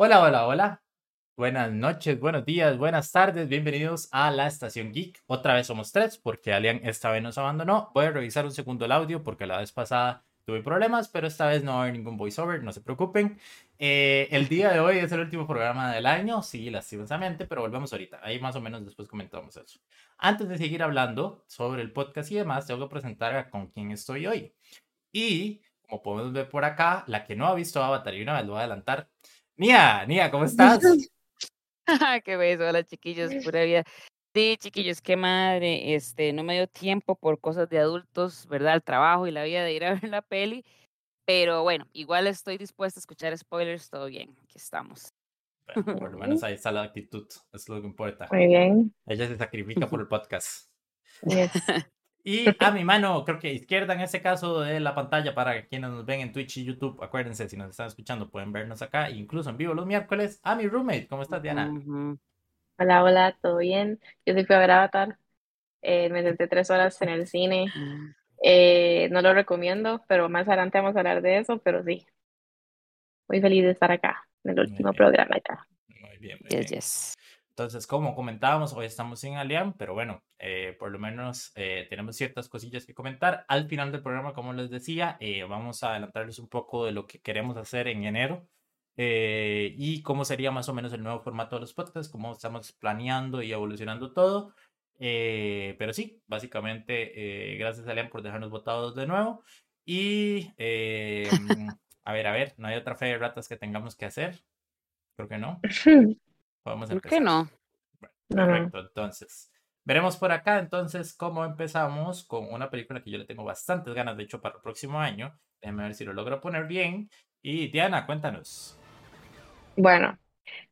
Hola, hola, hola. Buenas noches, buenos días, buenas tardes. Bienvenidos a la Estación Geek. Otra vez somos tres porque Alian esta vez nos abandonó. Voy a revisar un segundo el audio porque la vez pasada tuve problemas, pero esta vez no haber ningún voiceover, no se preocupen. Eh, el día de hoy es el último programa del año, sí, lastimosamente, pero volvemos ahorita. Ahí más o menos después comentamos eso. Antes de seguir hablando sobre el podcast y demás, tengo que presentar a con quién estoy hoy. Y como podemos ver por acá, la que no ha visto Avatar y una vez lo voy a adelantar, Nia, Nia, ¿cómo estás? qué beso, hola chiquillos, pura vida. Sí, chiquillos, qué madre, este, no me dio tiempo por cosas de adultos, ¿verdad? El trabajo y la vida de ir a ver la peli, pero bueno, igual estoy dispuesta a escuchar spoilers, todo bien, aquí estamos. Bueno, por lo menos ahí está la actitud, es lo que importa. Muy bien. Ella se sacrifica por el podcast. Y a mi mano, creo que izquierda en ese caso de la pantalla para quienes nos ven en Twitch y YouTube, acuérdense, si nos están escuchando pueden vernos acá, incluso en vivo los miércoles, a mi roommate. ¿Cómo estás, Diana? Hola, hola, ¿todo bien? Yo sí fui a ver Avatar, eh, me senté tres horas en el cine, mm. eh, no lo recomiendo, pero más adelante vamos a hablar de eso, pero sí, muy feliz de estar acá, en el último programa acá. Muy bien, muy bien. Yes. Entonces, como comentábamos, hoy estamos sin Alian, pero bueno, eh, por lo menos eh, tenemos ciertas cosillas que comentar. Al final del programa, como les decía, eh, vamos a adelantarles un poco de lo que queremos hacer en enero y cómo sería más o menos el nuevo formato de los podcasts, cómo estamos planeando y evolucionando todo. pero sí, básicamente, gracias Alian por dejarnos votados de nuevo. Y a ver, a ver, no hay otra fe de ratas que tengamos que hacer. Creo que no. Podemos empezar. ¿Por qué no? perfecto, entonces. Veremos por acá entonces cómo empezamos con una película que yo le tengo bastantes ganas, de hecho, para el próximo año. Déjame ver si lo logro poner bien. Y Diana, cuéntanos. Bueno,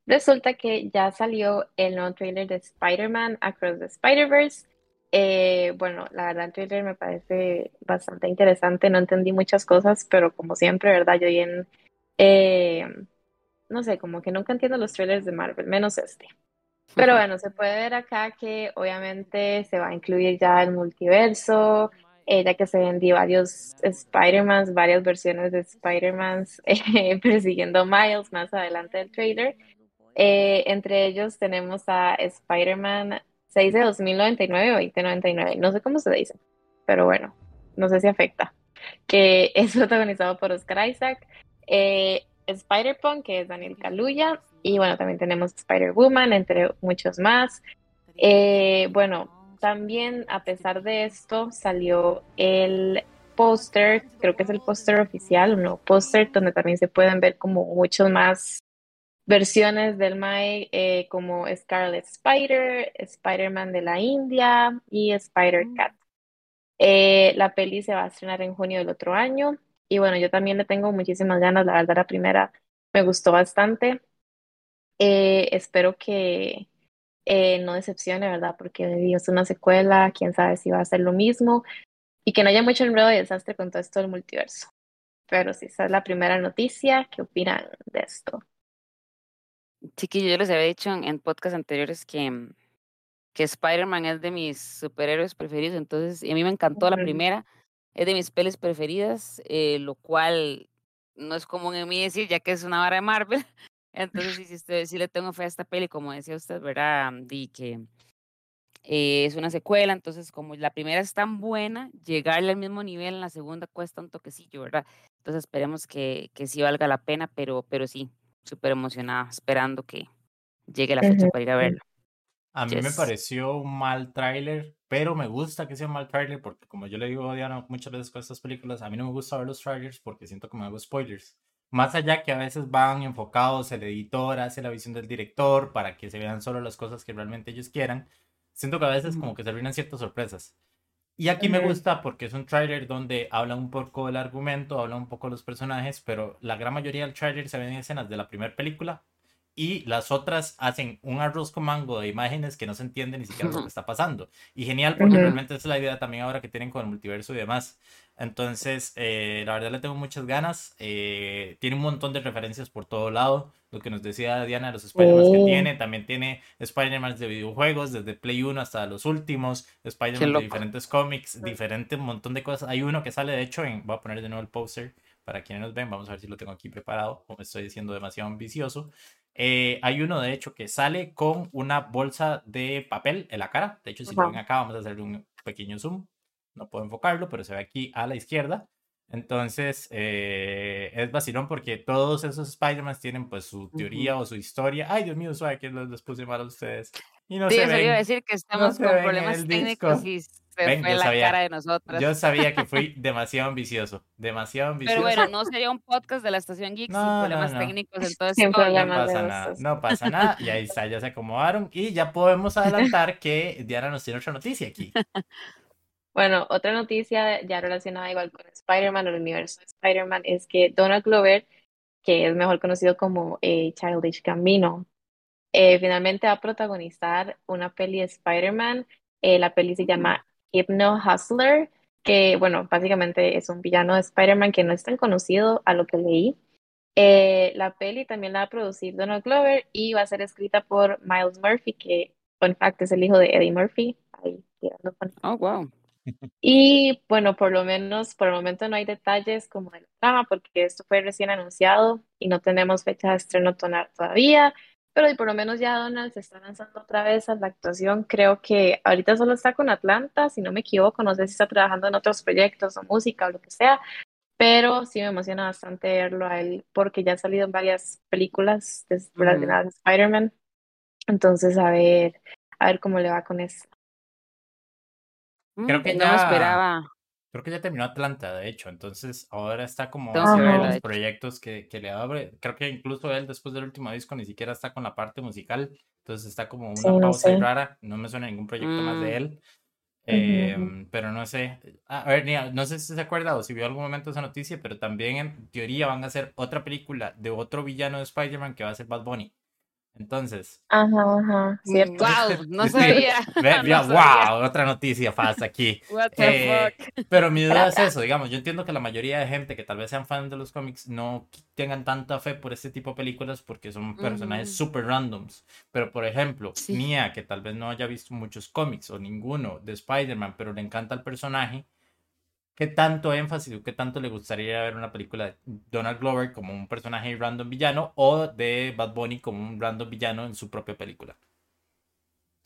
resulta que ya salió el nuevo trailer de Spider-Man Across the Spider-Verse. Eh, bueno, la verdad el trailer me parece bastante interesante, no entendí muchas cosas, pero como siempre, ¿verdad? Yo bien eh, no sé, como que nunca entiendo los trailers de Marvel, menos este. Pero bueno, se puede ver acá que obviamente se va a incluir ya el multiverso, eh, ya que se vendí varios Spider-Mans, varias versiones de Spider-Man eh, persiguiendo Miles más adelante del trailer. Eh, entre ellos tenemos a Spider-Man, se dice 2099 o 2099, no sé cómo se dice, pero bueno, no sé si afecta, que es protagonizado por Oscar Isaac. Spider-Punk, que es Daniel Kaluuya, y bueno, también tenemos Spider-Woman, entre muchos más. Eh, bueno, también a pesar de esto salió el póster, creo que es el póster oficial, un nuevo póster donde también se pueden ver como muchas más versiones del Mai, eh, como Scarlet Spider, Spider-Man de la India y Spider-Cat. Eh, la peli se va a estrenar en junio del otro año y bueno, yo también le tengo muchísimas ganas, la verdad la primera me gustó bastante. Eh, espero que eh, no decepcione, ¿verdad? Porque es una secuela, quién sabe si va a ser lo mismo y que no haya mucho enredo y desastre con todo esto del multiverso. Pero si esa es la primera noticia, ¿qué opinan de esto? Chiquillo, yo les había dicho en, en podcasts anteriores que, que Spider-Man es de mis superhéroes preferidos, entonces, y a mí me encantó la primera es de mis pelis preferidas, eh, lo cual no es común en mí decir, ya que es una vara de Marvel. Entonces, sí, sí, sí le tengo fe a esta peli, como decía usted, ¿verdad? Di que eh, es una secuela, entonces como la primera es tan buena, llegarle al mismo nivel en la segunda cuesta un toquecillo, ¿verdad? Entonces esperemos que, que sí valga la pena, pero, pero sí, súper emocionada, esperando que llegue la fecha para ir a verla. A mí me pareció un mal tráiler, pero me gusta que sea un mal tráiler porque como yo le digo a Diana muchas veces con estas películas, a mí no me gusta ver los trailers porque siento que me hago spoilers. Más allá que a veces van enfocados, el editor hace la visión del director para que se vean solo las cosas que realmente ellos quieran, siento que a veces como que se arruinan ciertas sorpresas. Y aquí me gusta porque es un trailer donde habla un poco del argumento, habla un poco de los personajes, pero la gran mayoría del trailer se ven escenas de la primera película y las otras hacen un arroz con mango de imágenes que no se entiende ni siquiera lo que está pasando. Y genial porque realmente es la idea también ahora que tienen con el multiverso y demás. Entonces, eh, la verdad le tengo muchas ganas. Eh, tiene un montón de referencias por todo lado. Lo que nos decía Diana, los Spider-Man que tiene. También tiene Spider-Man de videojuegos, desde Play 1 hasta los últimos. Spider-Man de diferentes cómics, diferente montón de cosas. Hay uno que sale, de hecho, en, voy a poner de nuevo el poster para quienes nos ven, vamos a ver si lo tengo aquí preparado o me estoy diciendo demasiado ambicioso. Eh, hay uno, de hecho, que sale con una bolsa de papel en la cara. De hecho, si lo ven acá, vamos a hacer un pequeño zoom. No puedo enfocarlo, pero se ve aquí a la izquierda. Entonces, eh, es vacilón porque todos esos Spider-Man tienen pues su teoría o su historia. Ay, Dios mío, suave que los, puse mal a ustedes. Y no sí, se ven, iba a decir que estamos con problemas técnicos y se fue la cara de nosotros. Yo sabía que fui demasiado ambicioso, demasiado ambicioso. Pero bueno, no sería un podcast de la estación Geek sin problemas técnicos, entonces no pasa nada, no pasa nada. Y ahí está, ya se acomodaron y ya podemos adelantar que Diana nos tiene otra noticia aquí. Bueno, otra noticia ya relacionada igual con Spider-Man o el universo de Spider-Man es que Donald Glover, que es mejor conocido como eh, Childish Gambino, eh, finalmente va a protagonizar una peli de Spider-Man. Eh, la peli se llama Hypno Hustler, que bueno, básicamente es un villano de Spider-Man que no es tan conocido a lo que leí. la peli también la va a producir Donald Glover y va a ser escrita por Miles Murphy, que, en fact, es el hijo de Eddie Murphy. Ahí, oh, wow. Y bueno, por lo menos por el momento no hay detalles como de la trama, porque esto fue recién anunciado y no tenemos fecha de estreno todavía, pero por lo menos ya Donald se está lanzando otra vez a la actuación. Creo que ahorita solo está con Atlanta, si no me equivoco, no sé si está trabajando en otros proyectos o música o lo que sea, pero sí me emociona bastante verlo a él porque ya ha salido en varias películas de, de Spider-Man. Entonces, a ver, a ver cómo le va con eso. Creo mm, que no esperaba. Creo que ya terminó Atlanta, de hecho. Entonces ahora está como los proyectos que, que, le abre. Creo que incluso él después del último disco ni siquiera está con la parte musical. Entonces está como una pausa rara. No me suena ningún proyecto más de mm. él. Em, pero no sé. A ver, no sé si se acuerda o si vio algún momento esa noticia, pero también en teoría van a hacer otra película de otro villano de Spider-Man que va a ser Bad Bunny. Entonces. Ajá, ajá, cierto. Wow, no sabía. wow, otra noticia falsa aquí. What the eh, fuck? Pero mi duda es eso, digamos, yo entiendo que la mayoría de gente que tal vez sean fans de los cómics no tengan tanta fe por este tipo de películas porque son personajes super randoms. Pero por ejemplo, Mia, que tal vez no haya visto muchos cómics o ninguno de Spider-Man, pero le encanta el personaje, ¿Qué tanto énfasis o qué tanto le gustaría ver una película de Donald Glover como un personaje random villano o de Bad Bunny como un random villano en su propia película?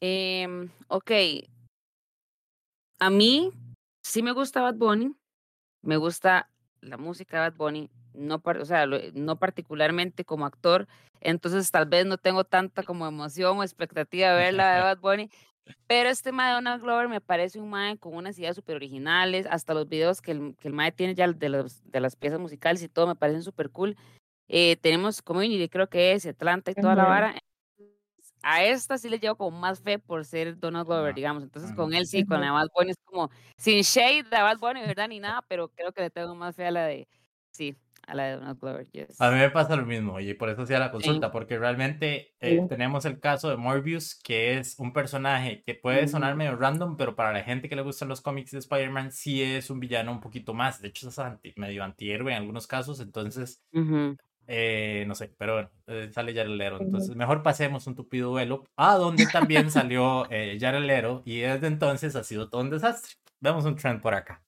Eh, ok. A mí sí me gusta Bad Bunny. Me gusta la música de Bad Bunny. No, o sea, no particularmente como actor. Entonces tal vez no tengo tanta como emoción o expectativa de ver la de Bad Bunny. Pero este mae Donald Glover me parece un mae con unas ideas súper originales, hasta los videos que el, que el mae tiene ya de, los, de las piezas musicales y todo me parecen súper cool. Eh, tenemos Community, creo que es Atlanta y toda la vara. A esta sí le llevo como más fe por ser Donald Glover, digamos. Entonces con él sí, con la Bad Bunny es como sin shade de Bad Bunny, ¿verdad? Ni nada, pero creo que le tengo más fe a la de, sí, a la de Donald Glover, A mí me pasa lo mismo, y por eso hacía la consulta, porque realmente eh, tenemos el caso de Morbius, que es un personaje que puede sonar medio random, pero para la gente que le gustan los cómics de Spider-Man, sí es un villano un poquito más. De hecho, es medio antihéroe en algunos casos, entonces, eh, no sé, pero bueno, eh, sale Jared Leto. Entonces, mejor pasemos un tupido duelo, a donde también salió Jared Leto, y desde entonces ha sido todo un desastre. Vemos un trend por acá.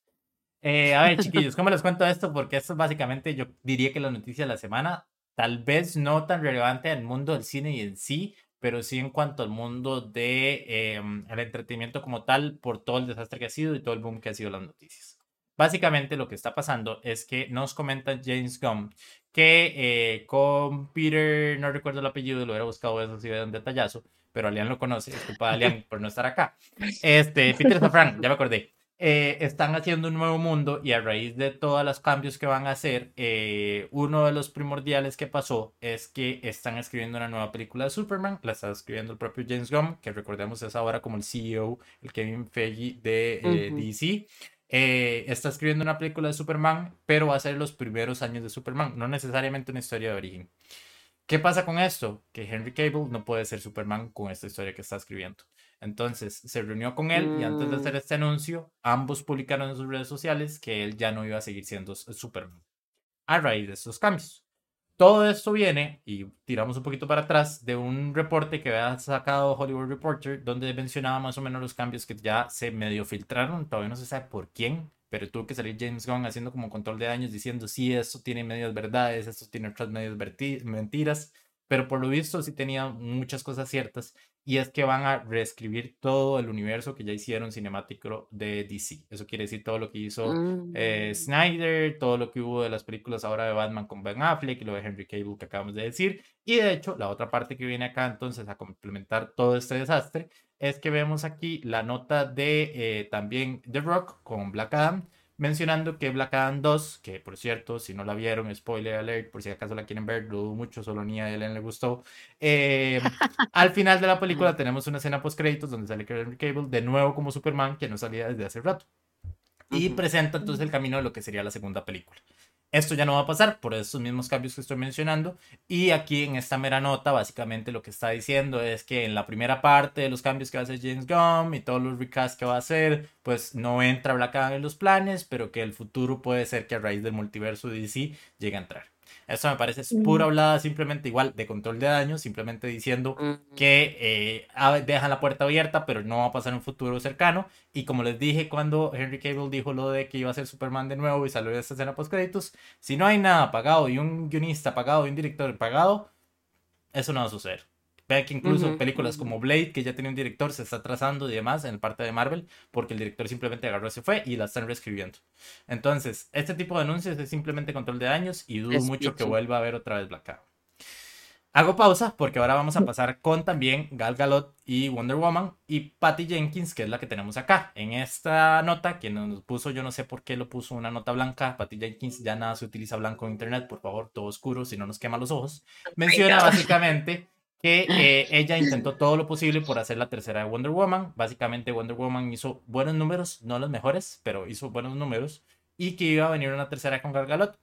Eh, a ver, chiquillos, ¿cómo les cuento esto? Porque esto es básicamente, yo diría que la noticia de la semana, tal vez no tan relevante al mundo del cine y en sí, pero sí en cuanto al mundo de, em, el entretenimiento como tal, por todo el desastre que ha sido y todo el boom que ha sido las noticias. Básicamente lo que está pasando es que nos comenta James Gunn que eh, con Peter, no recuerdo el apellido, lo hubiera buscado eso si de un detallazo, pero Alian lo conoce, disculpa Alian por no estar acá. Este, Peter Safran, ya me acordé. Eh, están haciendo un nuevo mundo y a raíz de todos los cambios que van a hacer, eh, uno de los primordiales que pasó es que están escribiendo una nueva película de Superman, la está escribiendo el propio James Gunn, que recordemos es ahora como el CEO, el Kevin Feige de eh, DC. está escribiendo una película de Superman, pero va a ser los primeros años de Superman, no necesariamente una historia de origen. ¿Qué pasa con esto? Que Henry Cable no puede ser Superman con esta historia que está escribiendo. Entonces se reunió con él y antes de hacer mm. este anuncio, ambos publicaron en sus redes sociales que él ya no iba a seguir siendo Superman a raíz de estos cambios. Todo esto viene, y tiramos un poquito para atrás, de un reporte que había sacado Hollywood Reporter, donde mencionaba más o menos los cambios que ya se medio filtraron, todavía no se sabe por quién, pero tuvo que salir James Gunn haciendo como control de daños diciendo, sí, esto tiene medias verdades, esto tiene otras medias mentiras, pero por lo visto sí tenía muchas cosas ciertas y es que van a reescribir todo el universo que ya hicieron cinemático de DC. Eso quiere decir todo lo que hizo eh, mm. Snyder, todo lo que hubo de las películas ahora de Batman con Ben Affleck y lo de Henry Cable que acabamos de decir. Y de hecho, la otra parte que viene acá entonces a complementar todo este desastre es que vemos aquí la nota de eh, también The Rock con Black Adam mencionando que Black Adam 2, que por cierto, si no la vieron, spoiler alert, por si acaso la quieren ver, dudo mucho, solo ni a Ellen le gustó. Eh, al final de la película tenemos una escena post créditos donde sale Henry Cable de nuevo como Superman, que no salía desde hace rato. Y presenta entonces el camino de lo que sería la segunda película. Esto ya no va a pasar por estos mismos cambios que estoy mencionando. Y aquí en esta mera nota, básicamente lo que está diciendo es que en la primera parte de los cambios que va a hacer James Gunn y todos los recasts que va a hacer, pues no entra Black Adam en los planes, pero que el futuro puede ser que a raíz del multiverso DC llegue a entrar. Eso me parece pura hablada simplemente igual de control de daño, simplemente diciendo que eh, dejan la puerta abierta, pero no va a pasar en un futuro cercano. Y como les dije cuando Henry Cable dijo lo de que iba a ser Superman de nuevo y salió de esta escena post créditos, si no hay nada pagado y un guionista pagado y un director pagado, eso no va a suceder que incluso películas como Blade, que ya tiene un director, se está trazando y demás en parte de Marvel, porque el director simplemente agarró y se fue y la están reescribiendo. Entonces, este tipo de anuncios es simplemente control de daños y dudo mucho que vuelva a ver otra vez Black Adam. Hago pausa porque ahora vamos a pasar con también Gal Gadot y Wonder Woman y Patty Jenkins, que es la que tenemos acá. En esta nota, quien nos puso, yo no sé por qué lo puso una nota blanca, Patty Jenkins, ya nada se utiliza blanco en internet, por favor, todo oscuro, si no nos quema los ojos. Menciona básicamente que eh, ella intentó todo lo posible por hacer la tercera de Wonder Woman. Básicamente Wonder Woman hizo buenos números, no los mejores, pero hizo buenos números y que iba a venir una tercera con Gal Gadot.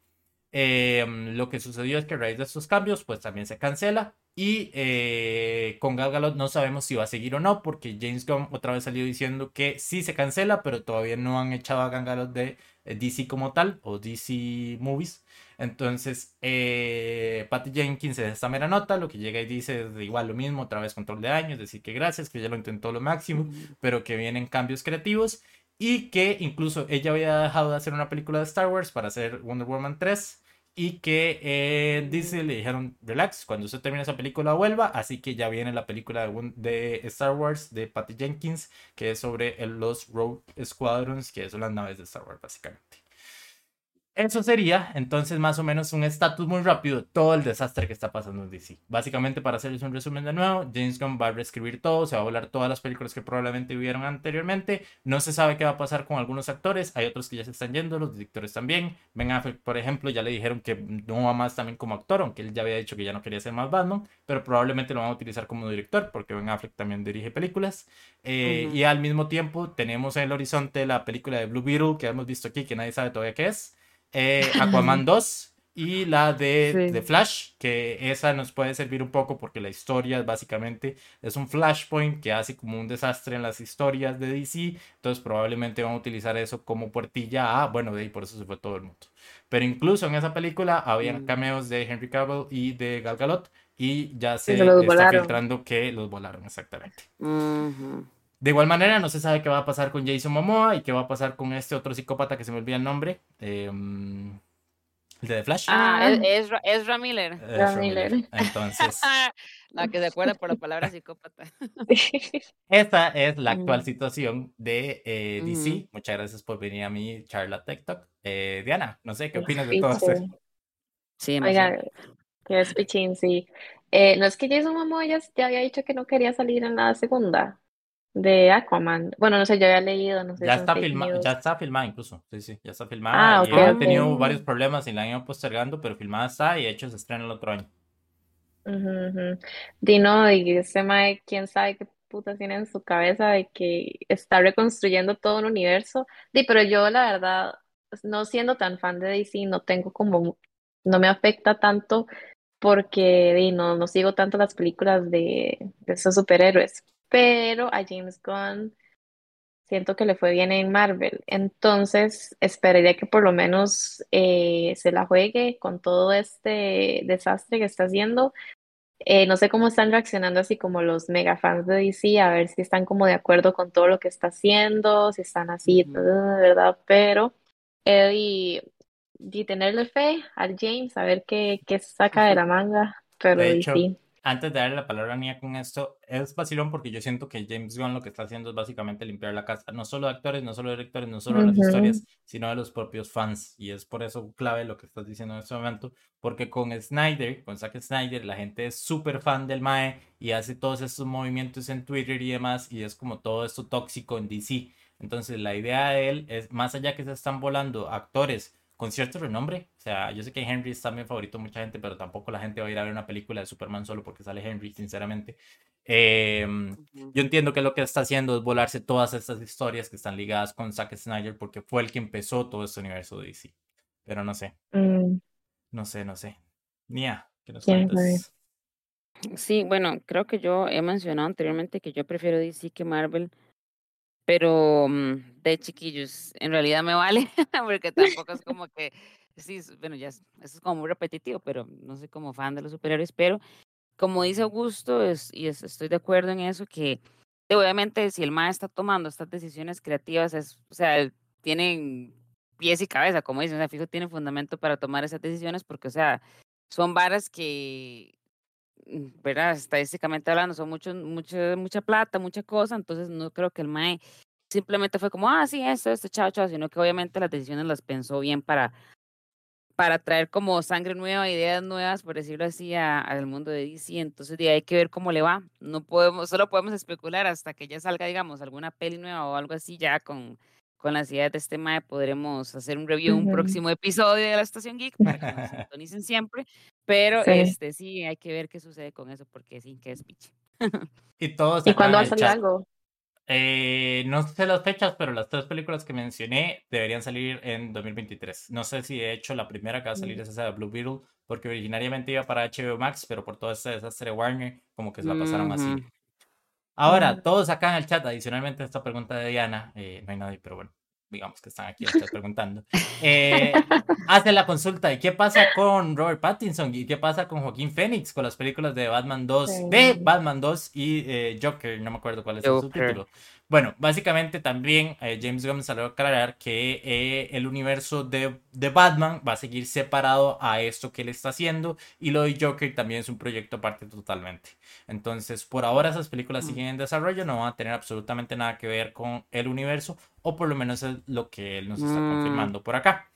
Em, lo que sucedió es que a raíz de estos cambios, pues también se cancela y eh, con Gal Gadot no sabemos si va a seguir o no, porque James Gunn otra vez salió diciendo que sí se cancela, pero todavía no han echado a Gal Gadot de eh, DC como tal o DC Movies. Entonces, eh, Patty Jenkins es esta mera nota, lo que llega y dice es igual lo mismo, otra vez control de años, decir que gracias, que ella lo intentó lo máximo, pero que vienen cambios creativos y que incluso ella había dejado de hacer una película de Star Wars para hacer Wonder Woman 3 y que eh, dice, le dijeron, relax, cuando usted termine esa película vuelva, así que ya viene la película de, de Star Wars de Patty Jenkins, que es sobre los Rogue Squadrons, que son las naves de Star Wars básicamente. Eso sería entonces más o menos un estatus muy rápido de todo el desastre que está pasando en DC. Básicamente, para hacerles un resumen de nuevo, James Gunn va a reescribir todo, se va a volar todas las películas que probablemente hubieron anteriormente. No se sabe qué va a pasar con algunos actores, hay otros que ya se están yendo, los directores también. Ben Affleck, por ejemplo, ya le dijeron que no va más también como actor, aunque él ya había dicho que ya no quería ser más Batman, pero probablemente lo van a utilizar como director, porque Ben Affleck también dirige películas. Eh, y al mismo tiempo, tenemos en el horizonte la película de Blue Beetle que hemos visto aquí, que nadie sabe todavía qué es. Eh, Aquaman 2 y la de, Flash, que esa nos puede servir un poco porque la historia básicamente es un flashpoint que hace como un desastre en las historias de DC, entonces probablemente van a utilizar eso como puertilla a, bueno, de ahí por eso se fue todo el mundo. Pero incluso en esa película habían mm. cameos de Henry Cavill y de Gal Gadot y ya se, está filtrando que los volaron exactamente. De igual manera, no se sabe qué va a pasar con Jason Momoa y qué va a pasar con este otro psicópata que se me olvida el nombre. Em, el de The Flash. Ah, ah. es, Ezra Miller. Ezra Miller. Entonces. la que se acuerda por la palabra psicópata. Esta es la actual situación de eh, DC. Muchas gracias por venir a mi charla TikTok. Eh, Diana, no sé qué opinas de todo esto. Sí, Oiga, que es pichín, sí. Eh, no es que Jason Momoa ya, ya había dicho que no quería salir en la segunda de Aquaman. Bueno, no sé, yo había leído, no sé. Ya está, filmada, ya está filmada incluso, sí, sí, ya está filmada. Ah, y ha tenido varios problemas y la han ido postergando, pero filmada está y de hecho se estrena el otro año. Dino, y ese mae, quién sabe qué puta tiene en su cabeza de que está reconstruyendo todo un universo. Sí, pero yo la verdad, no siendo tan fan de DC, no tengo como, no me afecta tanto porque no, no sigo tanto las películas de, de esos superhéroes pero a James Gunn siento que le fue bien en Marvel. Entonces, esperaría que por lo menos eh, se la juegue con todo este desastre que está haciendo. Eh, no sé cómo están reaccionando así como los mega fans de DC, a ver si están como de acuerdo con todo lo que está haciendo, si están así, ¿verdad? Pero y tenerle fe al James, a ver qué, qué saca de la manga, pero De y sí. Antes de darle la palabra a Nia con esto, es vacilón porque yo siento que James Gunn lo que está haciendo es básicamente limpiar la casa, no solo de actores, no solo de directores, no solo de las Ujú, historias, sino de los propios fans. Y es por eso clave lo que estás diciendo en este momento, porque con Snyder, con Zack Snyder, la gente es súper fan del Mae y hace todos estos movimientos en Twitter y demás, y es como todo esto tóxico en DC. Entonces, la idea de él es, más allá que se están volando actores con cierto renombre. O sea, yo sé que Henry es también favorito de mucha gente, pero tampoco la gente va a ir a ver una película de Superman solo porque sale Henry, sinceramente. Ujú. yo entiendo que lo que está haciendo es volarse todas estas historias que están ligadas con Zack Snyder porque fue el que empezó todo este universo de DC. Pero no sé, mm, no sé, no sé. Nia, ¿qué nos cuentas? Sí, bueno, creo que yo he mencionado anteriormente que yo prefiero DC que Marvel, pero mm, de chiquillos, en realidad me vale, porque tampoco es como que, sí, bueno, ya es- eso es como muy repetitivo, pero no soy como fan de los superhéroes, pero como dice Augusto, es, y es- estoy de acuerdo en eso, que obviamente si el MAE está tomando estas decisiones creativas, es, o sea, tienen pies y cabeza, como dicen, o sea, fijo, tienen fundamento para tomar esas decisiones, porque, o sea, son varas que ¿verdad? Estadísticamente hablando, son mucho, mucha, mucha plata, mucha cosa, entonces no creo que el MAE simplemente fue como, ah, sí, esto, esto, chao, chao, sino que obviamente las decisiones las pensó bien para, para traer como sangre nueva, ideas nuevas, por decirlo así, al mundo de DC, entonces de hay que ver cómo le va, no podemos, solo podemos especular hasta que ya salga, digamos, alguna peli nueva o algo así, ya con, con las ideas de este MAE podremos hacer un review, un próximo episodio de la Estación Geek para que nos sintonicen siempre, pero Sí. este sí, hay que ver qué sucede con eso, porque sí, que es piche. Y todos ¿Y cuándo va a salir algo? Eh, no sé las fechas, pero las tres películas que mencioné deberían salir en 2023. No sé si de hecho la primera que va a salir Mm, es esa de Blue Beetle, porque originariamente iba para HBO Max, pero por todo este desastre de Warner, como que se la pasaron a Ujú. cine. Ahora, todos acá en el chat, adicionalmente a esta pregunta de Diana, eh, no hay nadie, pero bueno, digamos que están aquí en el chat preguntando, eh, hacen la consulta de qué pasa con Robert Pattinson y qué pasa con Joaquín Phoenix con las películas de Batman 2, de sí. Batman 2 y eh, Joker, no me acuerdo cuál es el Joker. subtítulo. Bueno, básicamente también eh, James Gunn salió a aclarar que eh, el universo de, de Batman va a seguir separado a esto que él está haciendo y lo de Joker también es un proyecto aparte totalmente. Entonces, por ahora esas películas Mm. siguen en desarrollo, no van a tener absolutamente nada que ver con el universo, o por lo menos es lo que él nos está Mm. confirmando por acá.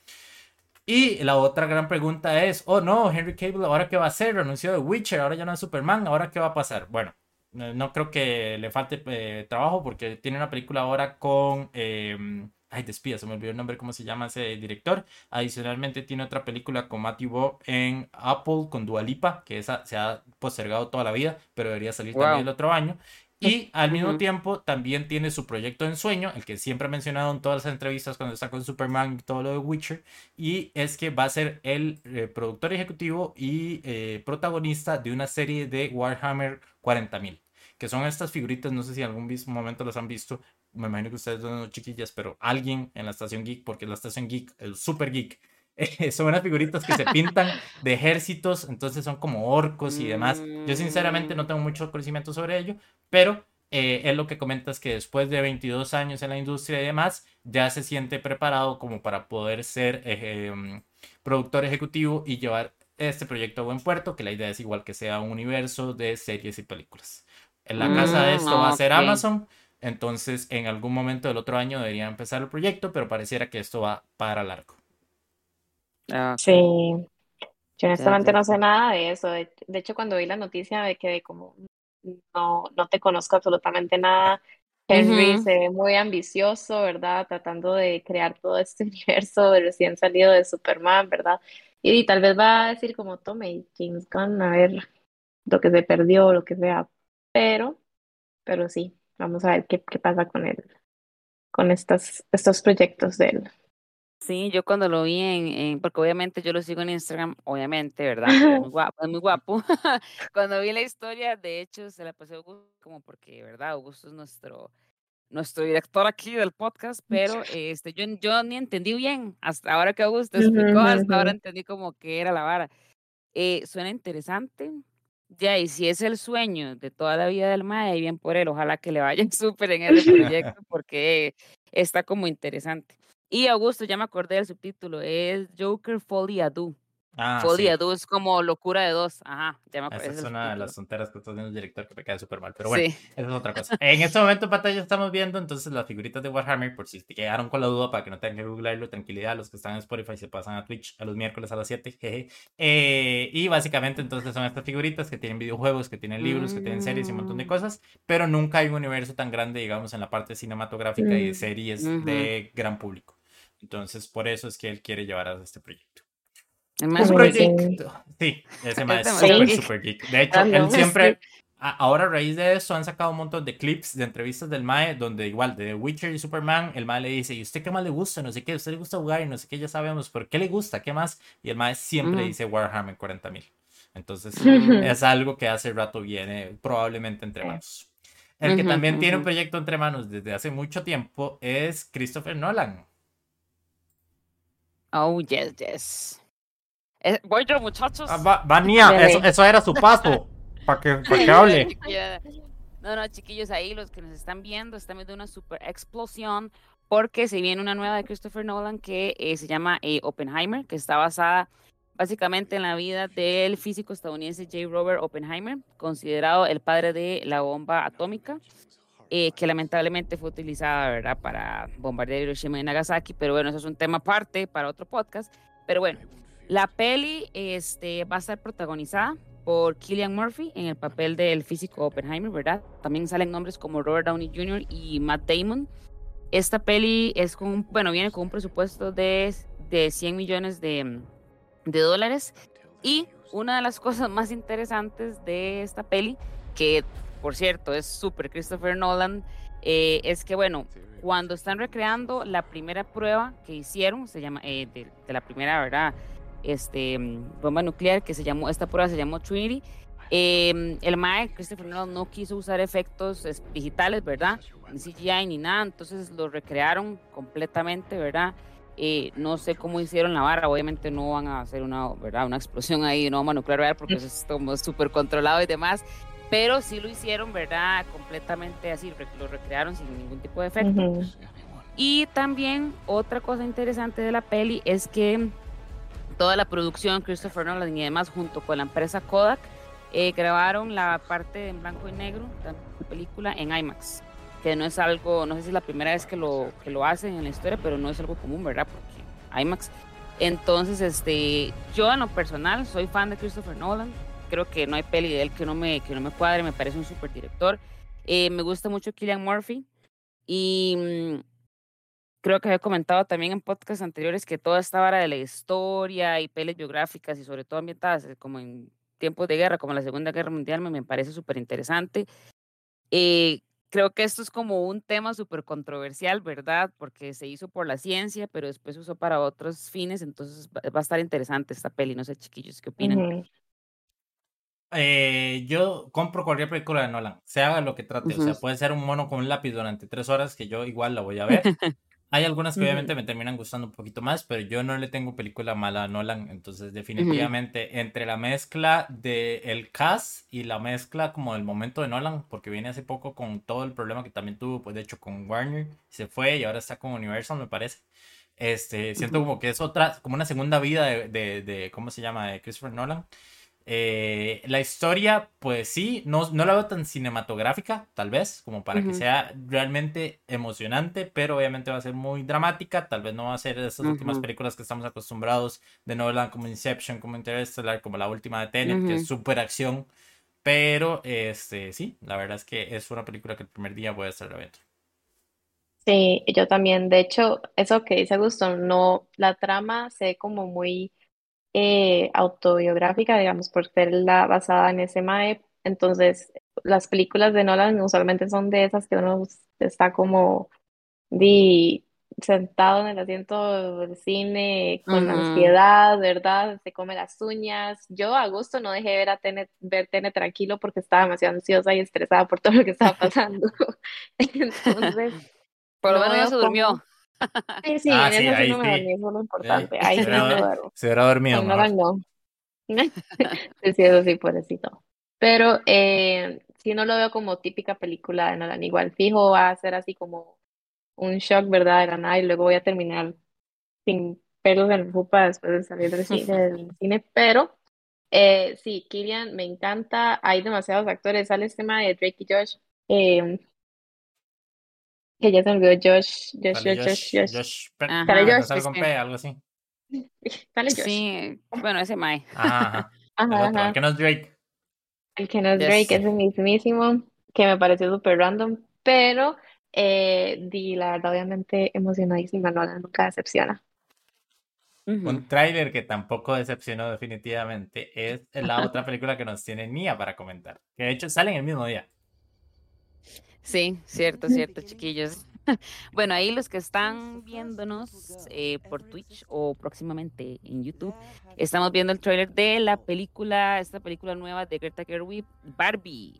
Y la otra gran pregunta es, oh no, Henry Cable, ¿ahora qué va a hacer? Renunció de Witcher, ahora ya no es Superman, ¿ahora qué va a pasar? Bueno, no no creo que le falte eh, trabajo porque tiene una película ahora con... eh, ay, despida, se me olvidó el nombre, ¿cómo se llama ese director? Adicionalmente tiene otra película con Matthew Bo en Apple con Dua Lipa, que esa se ha postergado toda la vida, pero debería salir también el otro año. Y al mismo tiempo también tiene su proyecto en sueño, el que siempre ha mencionado en todas las entrevistas cuando está con Superman y todo lo de Witcher, y es que va a ser el eh, productor ejecutivo y eh, protagonista de una serie de Warhammer 40.000, que son estas figuritas, no sé si en algún momento las han visto, me imagino que ustedes son chiquillas, pero alguien en la estación geek, porque la estación geek, el super geek, eh, son unas figuritas que se pintan de ejércitos, entonces son como orcos y demás. Yo sinceramente no Mm, tengo mucho conocimiento sobre ello, pero eh, él lo que comenta es que después de 22 años en la industria y demás, ya se siente preparado como para poder ser eh, em, productor ejecutivo y llevar este proyecto a buen puerto, que la idea es igual que sea un universo de series y películas. En la casa de mm, esto va a ser. Amazon, entonces en algún momento del otro año debería empezar el proyecto, pero pareciera que esto va para largo. Ah. Sí, yo honestamente no sé nada de eso. De, de hecho, cuando vi la noticia me quedé como, no, no te conozco absolutamente nada. Henry se ve muy ambicioso, ¿verdad? Tratando de crear todo este universo de recién salido de Superman, ¿verdad? Y, tal vez va a decir como, tome, James Gunn, a ver lo que se perdió, lo que sea. Pero, pero sí, vamos a ver qué, qué pasa con él, con estos, estos proyectos de él. Sí, yo cuando lo vi en, en- porque obviamente yo lo sigo en Instagram, obviamente, ¿verdad? Es muy guapo, es muy guapo. Cuando vi la historia, de hecho, se la pasé a Augusto, como porque, ¿verdad? Augusto es nuestro, nuestro director aquí del podcast, pero este, yo, yo ni entendí bien, hasta ahora que Augusto explicó, hasta ahora entendí como que era la vara. Eh, suena interesante. Ya, y si es el sueño de toda la vida del MAE, bien por él, ojalá que le vaya súper en ese proyecto, porque está como interesante. Y Augusto, ya me acordé del subtítulo, es Joker Folly Ado. Ah, Folly sí. Ado es como locura de dos. Ajá, ya me acordé. Esa es una de las tonteras que está haciendo el director que me cae súper mal. Pero bueno, Sí. esa es otra cosa. En este momento en pantalla estamos viendo entonces las figuritas de Warhammer, por si te quedaron con la duda, para que no tengan que googlearlo, tranquilidad, los que están en Spotify se pasan a Twitch a los miércoles a las 7, jeje. Eh, y básicamente entonces son estas figuritas que tienen videojuegos, que tienen libros, que tienen series y un montón de Mm. cosas, pero nunca hay un universo tan grande, digamos, en la parte cinematográfica y de Mm. series de gran público. Entonces, por eso es que él quiere llevar a este proyecto. El más Súper super sí. geek. Sí, ese mae es súper, geek. súper geek. De hecho, Ah, él siempre, a- ahora a raíz de eso, han sacado un montón de clips de entrevistas del mae, donde igual de The Witcher y Superman, el mae le dice, ¿y usted qué más le gusta? No sé qué, ¿usted le gusta jugar? Y no sé qué, ya sabemos, ¿pero qué le gusta? ¿Qué más? Y el mae siempre dice Warhammer 40.000. Entonces, es algo que hace rato viene probablemente entre manos. El que también tiene un proyecto entre manos desde hace mucho tiempo es Christopher Nolan. Oh, yes, yes. Eh, voy yo, muchachos. Ah, va- Vania, eso, eso era su paso, para que, pa' que hable. No, no, chiquillos, ahí los que nos están viendo, están viendo una super explosión porque se viene una nueva de Christopher Nolan que eh, se llama eh, Oppenheimer, que está basada básicamente en la vida del físico estadounidense J. Robert Oppenheimer, considerado el padre de la bomba atómica, eh, que lamentablemente fue utilizada ¿verdad? para bombardear Hiroshima y Nagasaki, pero bueno, eso es un tema aparte para otro podcast. Pero bueno, la peli este, va a estar protagonizada por Killian Murphy en el papel del físico Oppenheimer, ¿verdad? También salen nombres como Robert Downey Jr. y Matt Damon. Esta peli es con, bueno, viene con un presupuesto de, de 100 millones de, de dólares. Y una de las cosas más interesantes de esta peli, que por cierto es súper Christopher Nolan, eh, es que, bueno, cuando están recreando la primera prueba que hicieron, se llama, eh, de la primera, ¿verdad? Este, bomba nuclear, que se llamó, esta prueba se llamó Trinity. eh, el MAE, Christopher Nolan, no quiso usar efectos es, digitales, ¿verdad? Ni CGI ni nada, entonces lo recrearon completamente, ¿verdad? Eh, no sé cómo hicieron la vara, obviamente no van a hacer una, ¿verdad? una explosión ahí, una bomba nuclear real, porque eso es como súper controlado y demás, pero sí lo hicieron, ¿verdad? Completamente así, lo recrearon sin ningún tipo de efecto. Ujú. Y también otra cosa interesante de la peli es que toda la producción, Christopher Nolan y demás, junto con la empresa Kodak, eh, grabaron la parte en blanco y negro de la película en IMAX, que no es algo, no sé si es la primera vez que lo, que lo hacen en la historia, pero no es algo común, ¿verdad? Porque IMAX. Entonces, este, yo en lo personal soy fan de Christopher Nolan, creo que no hay peli de él que no me, que no me cuadre, me parece un super director. Eh, me gusta mucho Killian Murphy y mm, creo que había comentado también en podcasts anteriores que toda esta vara de la historia y pelis biográficas y sobre todo ambientadas eh, como en tiempos de guerra, como la Segunda Guerra Mundial, me, me parece súper interesante. Eh, creo que esto es como un tema súper controversial, ¿verdad? Porque se hizo por la ciencia, pero después se usó para otros fines, entonces va, va a estar interesante esta peli, no sé, chiquillos, ¿qué opinan? Ujú. Eh, yo compro cualquier película de Nolan, sea lo que trate. O sea, puede ser un mono con un lápiz durante tres horas que yo igual la voy a ver. Hay algunas que Ujú. obviamente me terminan gustando un poquito más, pero yo no le tengo película mala a Nolan. Entonces, definitivamente, entre la mezcla de el cast y la mezcla como del momento de Nolan, porque viene hace poco con todo el problema que también tuvo, pues de hecho con Warner, se fue y ahora está con Universal, me parece. Este, siento Ujú. como que es otra, como una segunda vida de, de, de ¿cómo se llama? De Christopher Nolan. Eh, la historia, pues sí, no, no la veo tan cinematográfica, tal vez, como para que Ujú. sea realmente emocionante, pero obviamente va a ser muy dramática, tal vez no va a ser de estas últimas Ujú. películas que estamos acostumbrados de Nolan, como Inception, como Interstellar, como la última de Tenet, que es Ujú. súper acción, pero este, sí, la verdad es que es una película que el primer día voy a estar viendo. Sí, yo también. De hecho, eso que dice Gusto, no, la trama se ve como muy eh, autobiográfica, digamos, por ser la basada en ese mae. Entonces, las películas de Nolan usualmente son de esas que uno está como di, sentado en el asiento del cine con ansiedad, ¿verdad? Se come las uñas. Yo a gusto no dejé ver a Tenet, ver Tenet tranquilo porque estaba demasiado ansiosa y estresada por todo lo que estaba pasando. Entonces, Por lo no menos se durmió. Sí, sí, Ah, en sí, eso sí ahí no me sí. dormí, eso es lo importante. Ahí se sí no hubiera, duermo. se hubiera dormido mejor. Nolan no. Sí, sí, eso sí, pobrecito. Pero eh, sí no lo veo como típica película de Nolan. Igual fijo va a ser así como un shock, ¿verdad? De la nada y luego voy a terminar sin pelos en la jupa después de salir del cine, del cine pero eh, sí, Killian me encanta, hay demasiados actores, sale este tema de Drake y Josh, eh, que ya se olvidó Josh, Josh, Josh, Josh, Josh. Josh Josh, con. P, algo así. Sale Josh. Sí, bueno, ese Mae. Ajá, ajá. El Ajá, otro, ajá. el que no es Drake. El que no es Yes. Drake, ese mismísimo, que me pareció súper random, pero eh, di, la verdad, obviamente emocionadísima, no, nunca decepciona. Un tráiler que tampoco decepcionó definitivamente es la otra película que nos tiene Nia para comentar. Que de hecho sale en el mismo día. Sí, cierto, cierto, chiquillos. Bueno, ahí los que están viéndonos eh, por Twitch o próximamente en YouTube, estamos viendo el tráiler de la película, esta película nueva de Greta Gerwig, Barbie.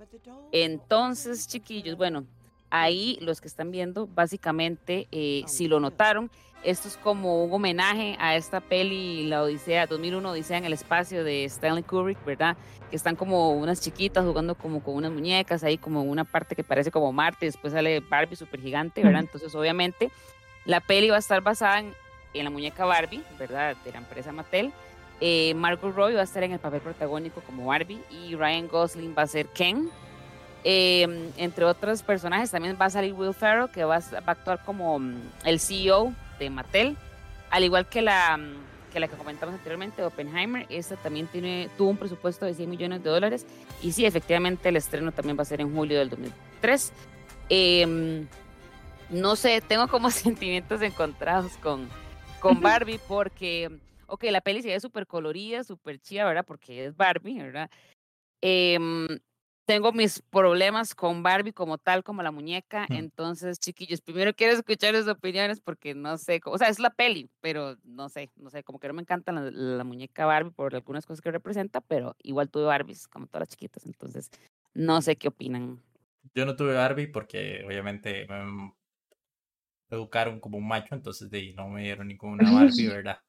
Entonces, chiquillos, bueno, ahí los que están viendo, básicamente, eh, si lo notaron, esto es como un homenaje a esta peli, la Odisea, 2001 Odisea en el espacio de Stanley Kubrick, ¿verdad? Que están como unas chiquitas jugando como con unas muñecas, ahí como una parte que parece como Marte, después sale Barbie súper gigante, ¿verdad? Entonces, obviamente, la peli va a estar basada en, en la muñeca Barbie, ¿verdad? De la empresa Mattel. Eh, Margot Robbie va a estar en el papel protagónico como Barbie y Ryan Gosling va a ser Ken. Eh, entre otros personajes también va a salir Will Ferrell, que va a, va a actuar como mm, el CEO de Mattel, al igual que la, mm, que la que comentamos anteriormente, Oppenheimer. Esta también tiene, tuvo un presupuesto de 100 millones de dólares y sí, efectivamente el estreno también va a ser en julio del 2003. Eh, no sé, tengo como sentimientos encontrados con, con Barbie porque, ok, la peli se ve súper colorida, súper chida, ¿verdad? Porque es Barbie, ¿verdad? Em, tengo mis problemas con Barbie como tal, como la muñeca. Mm. Entonces, chiquillos, primero quiero escuchar sus opiniones porque no sé, o sea, es la peli, pero no sé, no sé, como que no me encanta la, la muñeca Barbie por algunas cosas que representa, pero igual tuve Barbies como todas las chiquitas, entonces no sé qué opinan. Yo no tuve Barbie porque obviamente me educaron como un macho, entonces de ahí no me dieron ninguna Barbie, ¿verdad?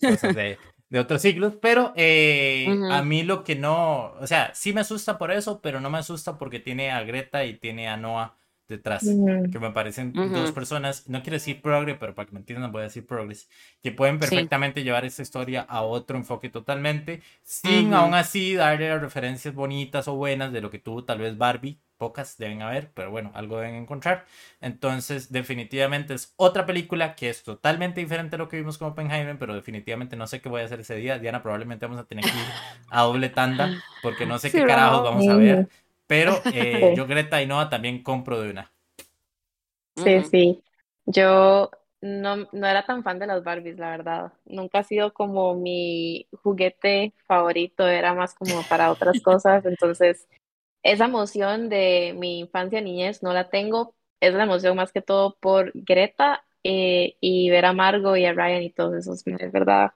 Cosas de, de otros siglos, pero eh, a mí lo que no, o sea, sí me asusta por eso, pero no me asusta porque tiene a Greta y tiene a Noah detrás, Ujú. que me parecen dos Ujú. personas, no quiero decir progre, pero para que me entiendan voy a decir progres, que pueden Sí. perfectamente llevar esta historia a otro enfoque totalmente, sin Ujú. aún así darle las referencias bonitas o buenas de lo que tuvo tal vez Barbie, pocas deben haber, pero bueno, algo deben encontrar. Entonces, definitivamente es otra película que es totalmente diferente a lo que vimos con Oppenheimer, pero definitivamente no sé qué voy a hacer ese día. Diana, probablemente vamos a tener que ir a doble tanda, porque no sé qué Sí, carajos bravo. vamos a ver. Pero eh, Sí. yo, Greta y Noah, también compro de una. Sí, sí. Yo no, no era tan fan de las Barbies, la verdad. Nunca ha sido como mi juguete favorito, era más como para otras cosas. Entonces, esa emoción de mi infancia, niñez, no la tengo. Es la emoción más que todo por Greta eh, y ver a Margot y a Ryan y todos esos, es verdad,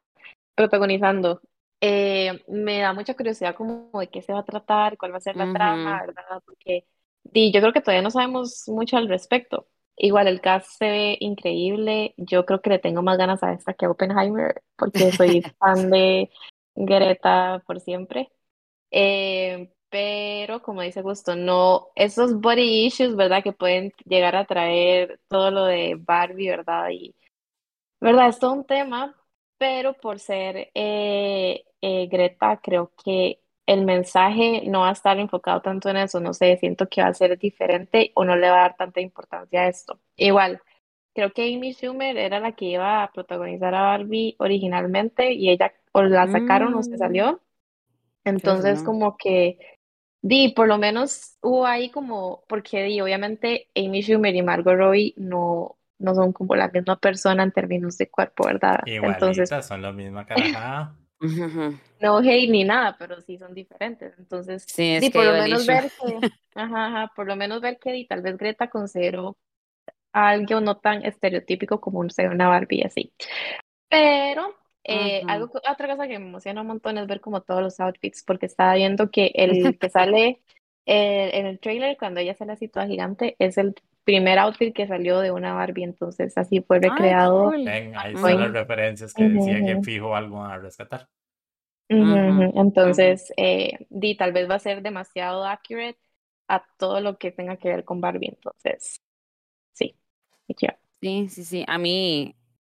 protagonizando. Eh, me da mucha curiosidad como de qué se va a tratar, cuál va a ser la trama, Ujú. ¿verdad? Porque di, yo creo que todavía no sabemos mucho al respecto. Igual el cast se ve increíble. Yo creo que le tengo más ganas a esta que a Oppenheimer porque soy fan de Greta por siempre. Eh, pero como dice Gusto, no, esos body issues, ¿verdad? Que pueden llegar a traer todo lo de Barbie, ¿verdad? Y, ¿verdad? Es todo un tema, pero por ser eh, eh, Greta, creo que el mensaje no va a estar enfocado tanto en eso, no sé, siento que va a ser diferente o no le va a dar tanta importancia a esto. Igual, creo que Amy Schumer era la que iba a protagonizar a Barbie originalmente y ella o la sacaron o se Mm, salió. Entonces, no. como que, di, por lo menos hubo ahí como, porque di, obviamente Amy Schumer y Margot Robbie no, no son como la misma persona en términos de cuerpo, ¿verdad? Entonces, Igualitas, son la misma carajada. No hate ni nada, pero sí son diferentes. Entonces, Sí, que por lo menos ver que, ajá, ajá, por lo menos ver que tal vez Greta consideró algo no tan estereotípico como un ser una Barbie así. Pero eh, algo, que- otra cosa que me emociona un montón es ver como todos los outfits, porque estaba viendo que el que sale eh, en el trailer cuando ella sale así toda gigante es el primer outfit que salió de una Barbie, entonces así fue Ay, recreado. cool. Ven, ahí están las referencias que decía que Ujú, fijo algo a rescatar. Ujú, ujú. Entonces, eh, di, tal vez va a ser demasiado accurate a todo lo que tenga que ver con Barbie, entonces, sí. Sí, sí, sí. A mí,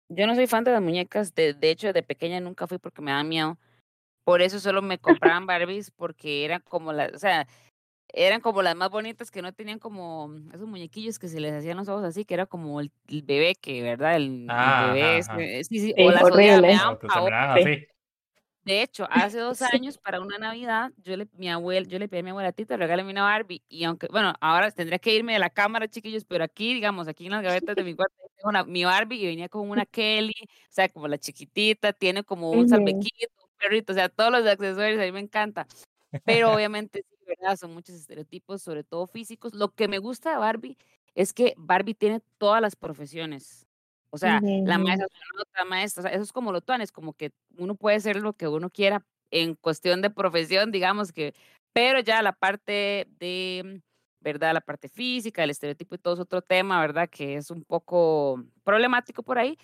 Yo no soy fan de las muñecas, de, de hecho de pequeña nunca fui porque me da miedo. Por eso solo me compraban Barbies porque eran como las, o sea, eran como las más bonitas que no tenían como esos muñequillos que se les hacían los ojos así, que era como el, bebé que, ¿verdad? El, Ah, bebé, ajá, ajá. sí, sí, o las horrible. Sí. así. De hecho, hace dos años, para una Navidad, yo le, mi abuel, yo le pedí a mi abuela, tita, regálame una Barbie. Y aunque, bueno, ahora tendría que irme de la cámara, chiquillos, pero aquí, digamos, aquí en las gavetas de mi cuarto, tengo una, mi Barbie y venía con una Kelly, o sea, como la chiquitita, tiene como un Ujú. salvequito, un perrito, o sea, todos los accesorios, a mí me encanta. Pero obviamente, sí, ¿verdad? Son muchos estereotipos, sobre todo físicos. Lo que me gusta de Barbie es que Barbie tiene todas las profesiones. O sea, la maestra, otra maestra, o sea, eso es como lo tuanes, como que uno puede ser lo que uno quiera en cuestión de profesión, digamos que, pero ya la parte de, ¿verdad? La parte física, el estereotipo y todo es otro tema, ¿verdad? Que es un poco problemático por ahí,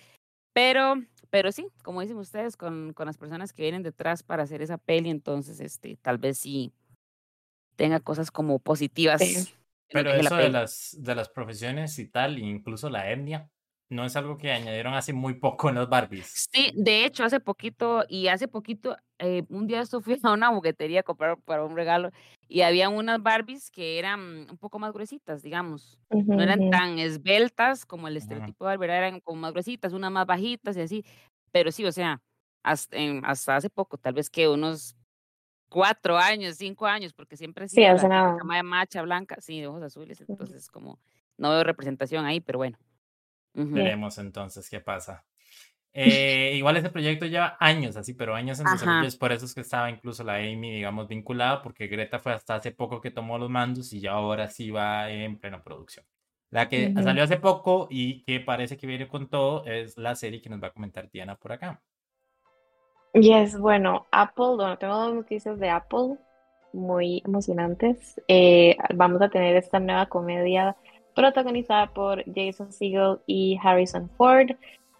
pero, pero sí, como dicen ustedes, con, con las personas que vienen detrás para hacer esa peli, entonces, este, tal vez sí tenga cosas como positivas. Sí. Pero que es la eso de las, de las profesiones y tal, incluso la etnia, no es algo que añadieron hace muy poco en los Barbies. Sí, de hecho, hace poquito, y hace poquito, eh, un día esto fui a una juguetería a comprar para un regalo, y había unas Barbies que eran un poco más gruesitas, digamos. No eran Ujú. tan esbeltas como el estereotipo de Barbie, eran como más gruesitas, unas más bajitas y así. Pero sí, o sea, hasta, en- hasta hace poco, tal vez que unos cuatro años, cinco años, porque siempre Sí, la nada. ma- macha blanca, sí, de ojos azules, entonces como no veo representación ahí, pero bueno. Ujú. Yeah. Veremos entonces qué pasa. Eh, igual ese proyecto lleva años así, pero años en desarrollo. Es por eso es que estaba incluso la Amy, digamos, vinculada, porque Greta fue hasta hace poco que tomó los mandos y ya ahora sí va en plena producción. La que Ujú. salió hace poco y que parece que viene con todo es la serie que nos va a comentar Diana por acá. Yes, bueno, Apple, bueno, tengo dos noticias de Apple muy emocionantes. Eh, vamos a tener esta nueva comedia protagonizada por Jason Segel y Harrison Ford.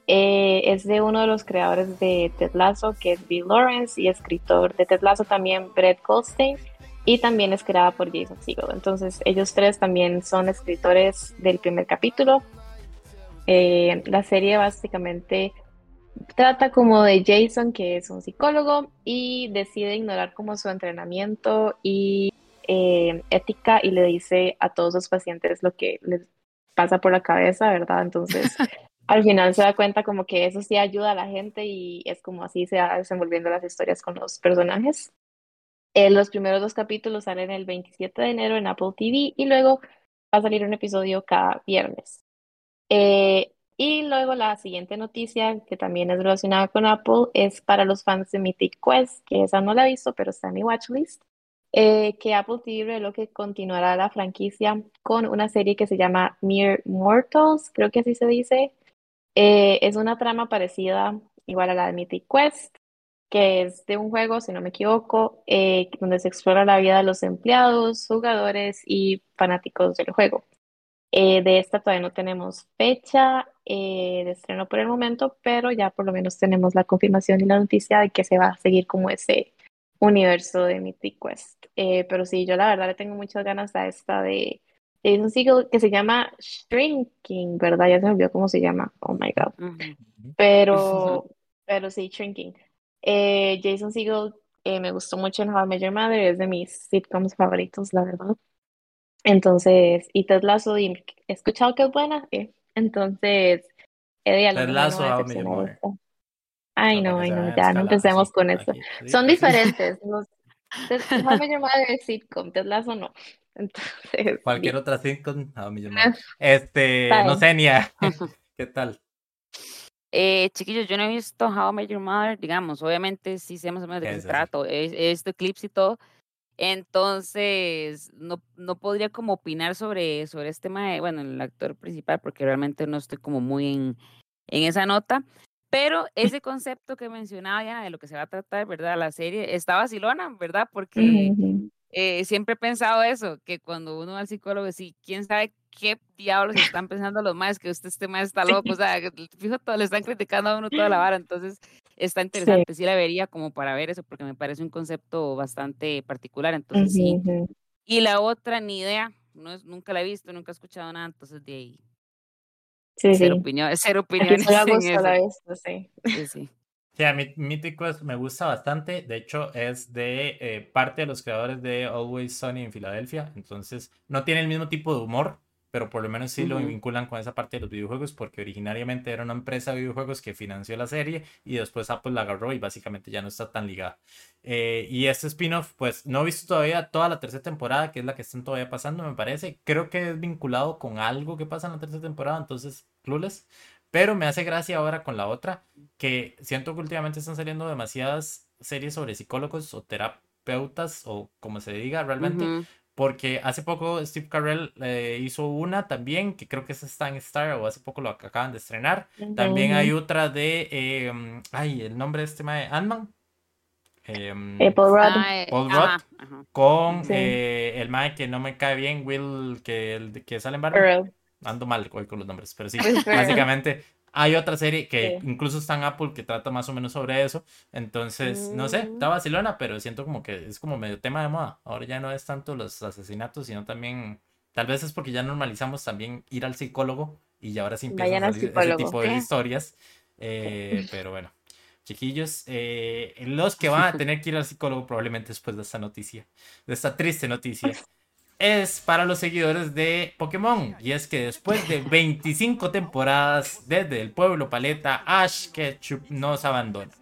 Eh, es de uno de los creadores de Ted Lasso, que es Bill Lawrence, y escritor de Ted Lasso también, Brett Goldstein, y también es creada por Jason Segel. Entonces, ellos tres también son escritores del primer capítulo. Eh, la serie básicamente trata como de Jason, que es un psicólogo y decide ignorar como su entrenamiento y eh, ética y le dice a todos los pacientes lo que les pasa por la cabeza, ¿verdad? Entonces, al final se da cuenta como que eso sí ayuda a la gente y es como así se va desenvolviendo las historias con los personajes. Eh, los primeros dos capítulos salen el 27 de enero en Apple TV y luego va a salir un episodio cada viernes. Eh, y luego la siguiente noticia, que también es relacionada con Apple, es para los fans de Mythic Quest, que esa no la he visto, pero está en mi watchlist, eh, que Apple TV reveló que continuará la franquicia con una serie que se llama Mere Mortals, creo que así se dice. Eh, es una trama parecida igual a la de Mythic Quest, que es de un juego, si no me equivoco, eh, donde se explora la vida de los empleados, jugadores y fanáticos del juego. Eh, de esta todavía no tenemos fecha eh, de estreno por el momento, pero ya por lo menos tenemos la confirmación y la noticia de que se va a seguir como ese universo de Mythic Quest. Eh, pero sí, yo la verdad le tengo muchas ganas a esta de Jason Segel que se llama Shrinking, ¿verdad? Ya se me olvidó cómo se llama. Oh my God. Pero, pero sí, Shrinking. Jason Segel me gustó mucho en How I Met Your Mother, es de mis sitcoms favoritos, la verdad. Entonces, y Ted Lasso, y he escuchado que es buena, eh, entonces, Eddie, Ted no Lasso, esta. Ay, No, no, ay, no, ya no empecemos con eso. aquí, sí, Son diferentes. Los, Ted- How Your Mother es sitcom, Ted Lasso no. Entonces, Cualquier otra sitcom, How Your Mother. Este, no sé, Nia. ¿qué tal? Eh, chiquillos, yo no he visto How I Met Your Mother, digamos, obviamente sí sé más o menos de ¿Qué se trata, he, he visto clips y todo, entonces no, no podría como opinar sobre, sobre este tema, de, bueno, el actor principal, porque realmente no estoy como muy en, en esa nota, pero ese concepto que mencionaba ya de lo que se va a tratar, ¿verdad? La serie está vacilona, ¿verdad? Porque eh, siempre he pensado eso, que cuando uno va al psicólogo, sí, quién sabe qué diablos están pensando los más, que usted este más está loco, o sea, fijo, todo, le están criticando a uno toda la vara, entonces está Sí. interesante, sí la vería como para ver eso, porque me parece un concepto bastante particular, entonces sí. Ujú, ujú. Y la otra, ni idea, no es, nunca la he visto, nunca he escuchado nada, entonces de ahí Sí, sí. Cero, opinión, cero opiniones estoy a en gusto la vista, sí. Sí, sí. Sí, a mí Mythic Quest me gusta bastante. De hecho, es de eh, parte de los creadores de Always Sunny en Filadelfia. Entonces, no tiene el mismo tipo de humor, pero por lo menos sí lo Ujú. vinculan con esa parte de los videojuegos, porque originariamente era una empresa de videojuegos que financió la serie y después Apple la agarró y básicamente ya no está tan ligada. Eh, y este spin-off, pues no he visto todavía toda la tercera temporada, que es la que están todavía pasando, me parece. Creo que es vinculado con algo que pasa en la tercera temporada, entonces, clueless. Pero me hace gracia ahora con la otra, que siento que últimamente están saliendo demasiadas series sobre psicólogos o terapeutas o como se diga realmente. Ujú. Porque hace poco Steve Carell eh, hizo una también, que creo que esa está en Star o hace poco lo ac- acaban de estrenar. También hay otra de, eh, mm, ay, el nombre de este mae, Ant-Man. Em, Eh, Paul Rudd. Ah, eh, Paul ajá, ajá. con Sí. eh, el mae que no me cae bien, Will, que, el- que sale en. Earl. Ando mal hoy con los nombres, pero sí, Ferrell. básicamente hay otra serie que Sí. incluso está en Apple que trata más o menos sobre eso. Entonces, no sé, Mm. está vacilona, pero siento como que es como medio tema de moda. Ahora ya no es tanto los asesinatos, sino también, tal vez es porque ya normalizamos también ir al psicólogo y ya ahora sí empiezan a al salir ese tipo de Sí. historias. Eh, pero bueno, chiquillos, eh, los que van a tener que ir al psicólogo probablemente después de esta noticia, de esta triste noticia, es para los seguidores de Pokémon. Y es que después de 25 temporadas desde el pueblo paleta, Ash Ketchum nos abandona.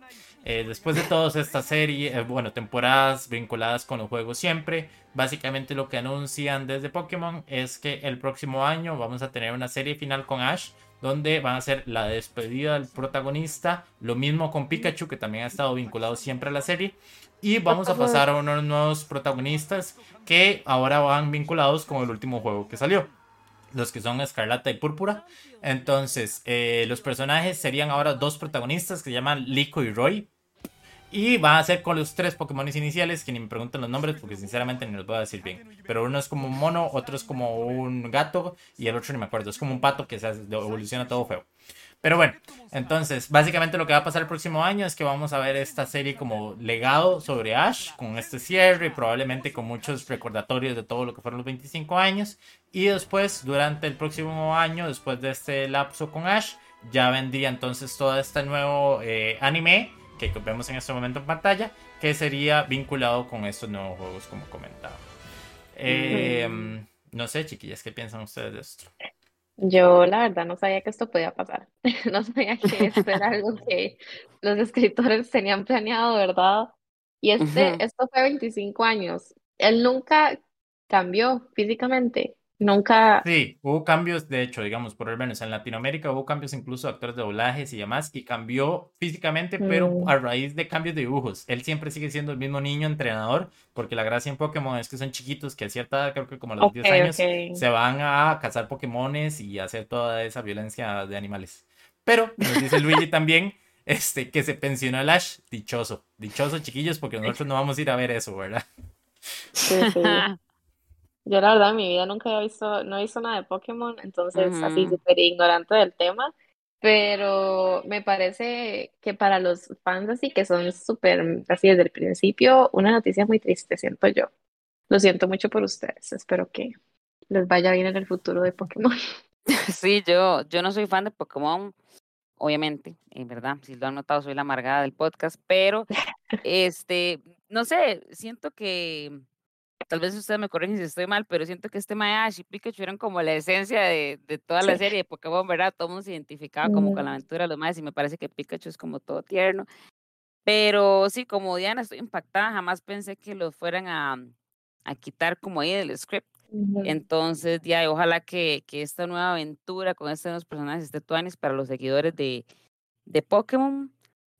Eh, después de todas estas series, eh, bueno, temporadas vinculadas con los juegos siempre, básicamente lo que anuncian desde Pokémon es que el próximo año vamos a tener una serie final con Ash, donde van a ser la despedida del protagonista, lo mismo con Pikachu, que también ha estado vinculado siempre a la serie, y vamos a pasar a unos nuevos protagonistas que ahora van vinculados con el último juego que salió. Los que son Escarlata y Púrpura. Entonces, eh, los personajes serían ahora dos protagonistas que se llaman Lico y Roy. Y van a ser con los tres Pokémon iniciales, que ni me pregunten los nombres porque sinceramente ni los voy a decir bien. Pero uno es como un mono, otro es como un gato y el otro ni me acuerdo. Es como un pato que se evoluciona todo feo. Pero bueno, entonces, básicamente lo que va a pasar el próximo año es que vamos a ver esta serie como legado sobre Ash, con este cierre, probablemente con muchos recordatorios de todo lo que fueron los 25 años. Y después, durante el próximo año, después de este lapso con Ash, ya vendría entonces todo este nuevo eh, anime que vemos en este momento en pantalla, que sería vinculado con estos nuevos juegos, como comentaba. Eh, No sé, chiquillas, ¿qué piensan ustedes de esto? Yo la verdad no sabía que esto podía pasar. No sabía que esto era algo que los escritores tenían planeado, ¿verdad? Y este, esto fue 25 años. Él nunca cambió físicamente. Nunca. Sí, hubo cambios, de hecho, digamos, por lo menos en Latinoamérica hubo cambios incluso de actores de doblajes y demás, y cambió físicamente, pero Mm. a raíz de cambios de dibujos. Él siempre sigue siendo el mismo niño entrenador, porque la gracia en Pokémon es que son chiquitos que a cierta edad, creo que como a los Ok, 10 años, ok. se van a cazar Pokémones y hacer toda esa violencia de animales. Pero nos dice Luigi también este, que se pensionó el Ash, dichoso, dichoso chiquillos, porque nosotros no vamos a ir a ver eso, ¿verdad? Sí, sí. Yo la verdad en mi vida nunca había visto, no he visto nada de Pokémon, entonces así Ujú. súper ignorante del tema, pero me parece que para los fans así que son súper así desde el principio, una noticia muy triste, siento yo. Lo siento mucho por ustedes, espero que les vaya bien en el futuro de Pokémon. Sí, yo, yo no soy fan de Pokémon, obviamente, en verdad, si lo han notado, soy la amargada del podcast, pero este, no sé, siento que tal vez ustedes me corrigen si estoy mal, pero siento que este Mae Ash y Pikachu eran como la esencia de, de toda la Sí. serie de Pokémon, ¿verdad? Todo el mundo se identificaba como con la Mm. aventura de los Maes y me parece que Pikachu es como todo tierno. Pero sí, como Diana, estoy impactada, jamás pensé que los fueran a, a quitar como ahí del script. Entonces, ya, ojalá que, que esta nueva aventura con estos nuevos personajes esté tuanis para los seguidores de, de Pokémon,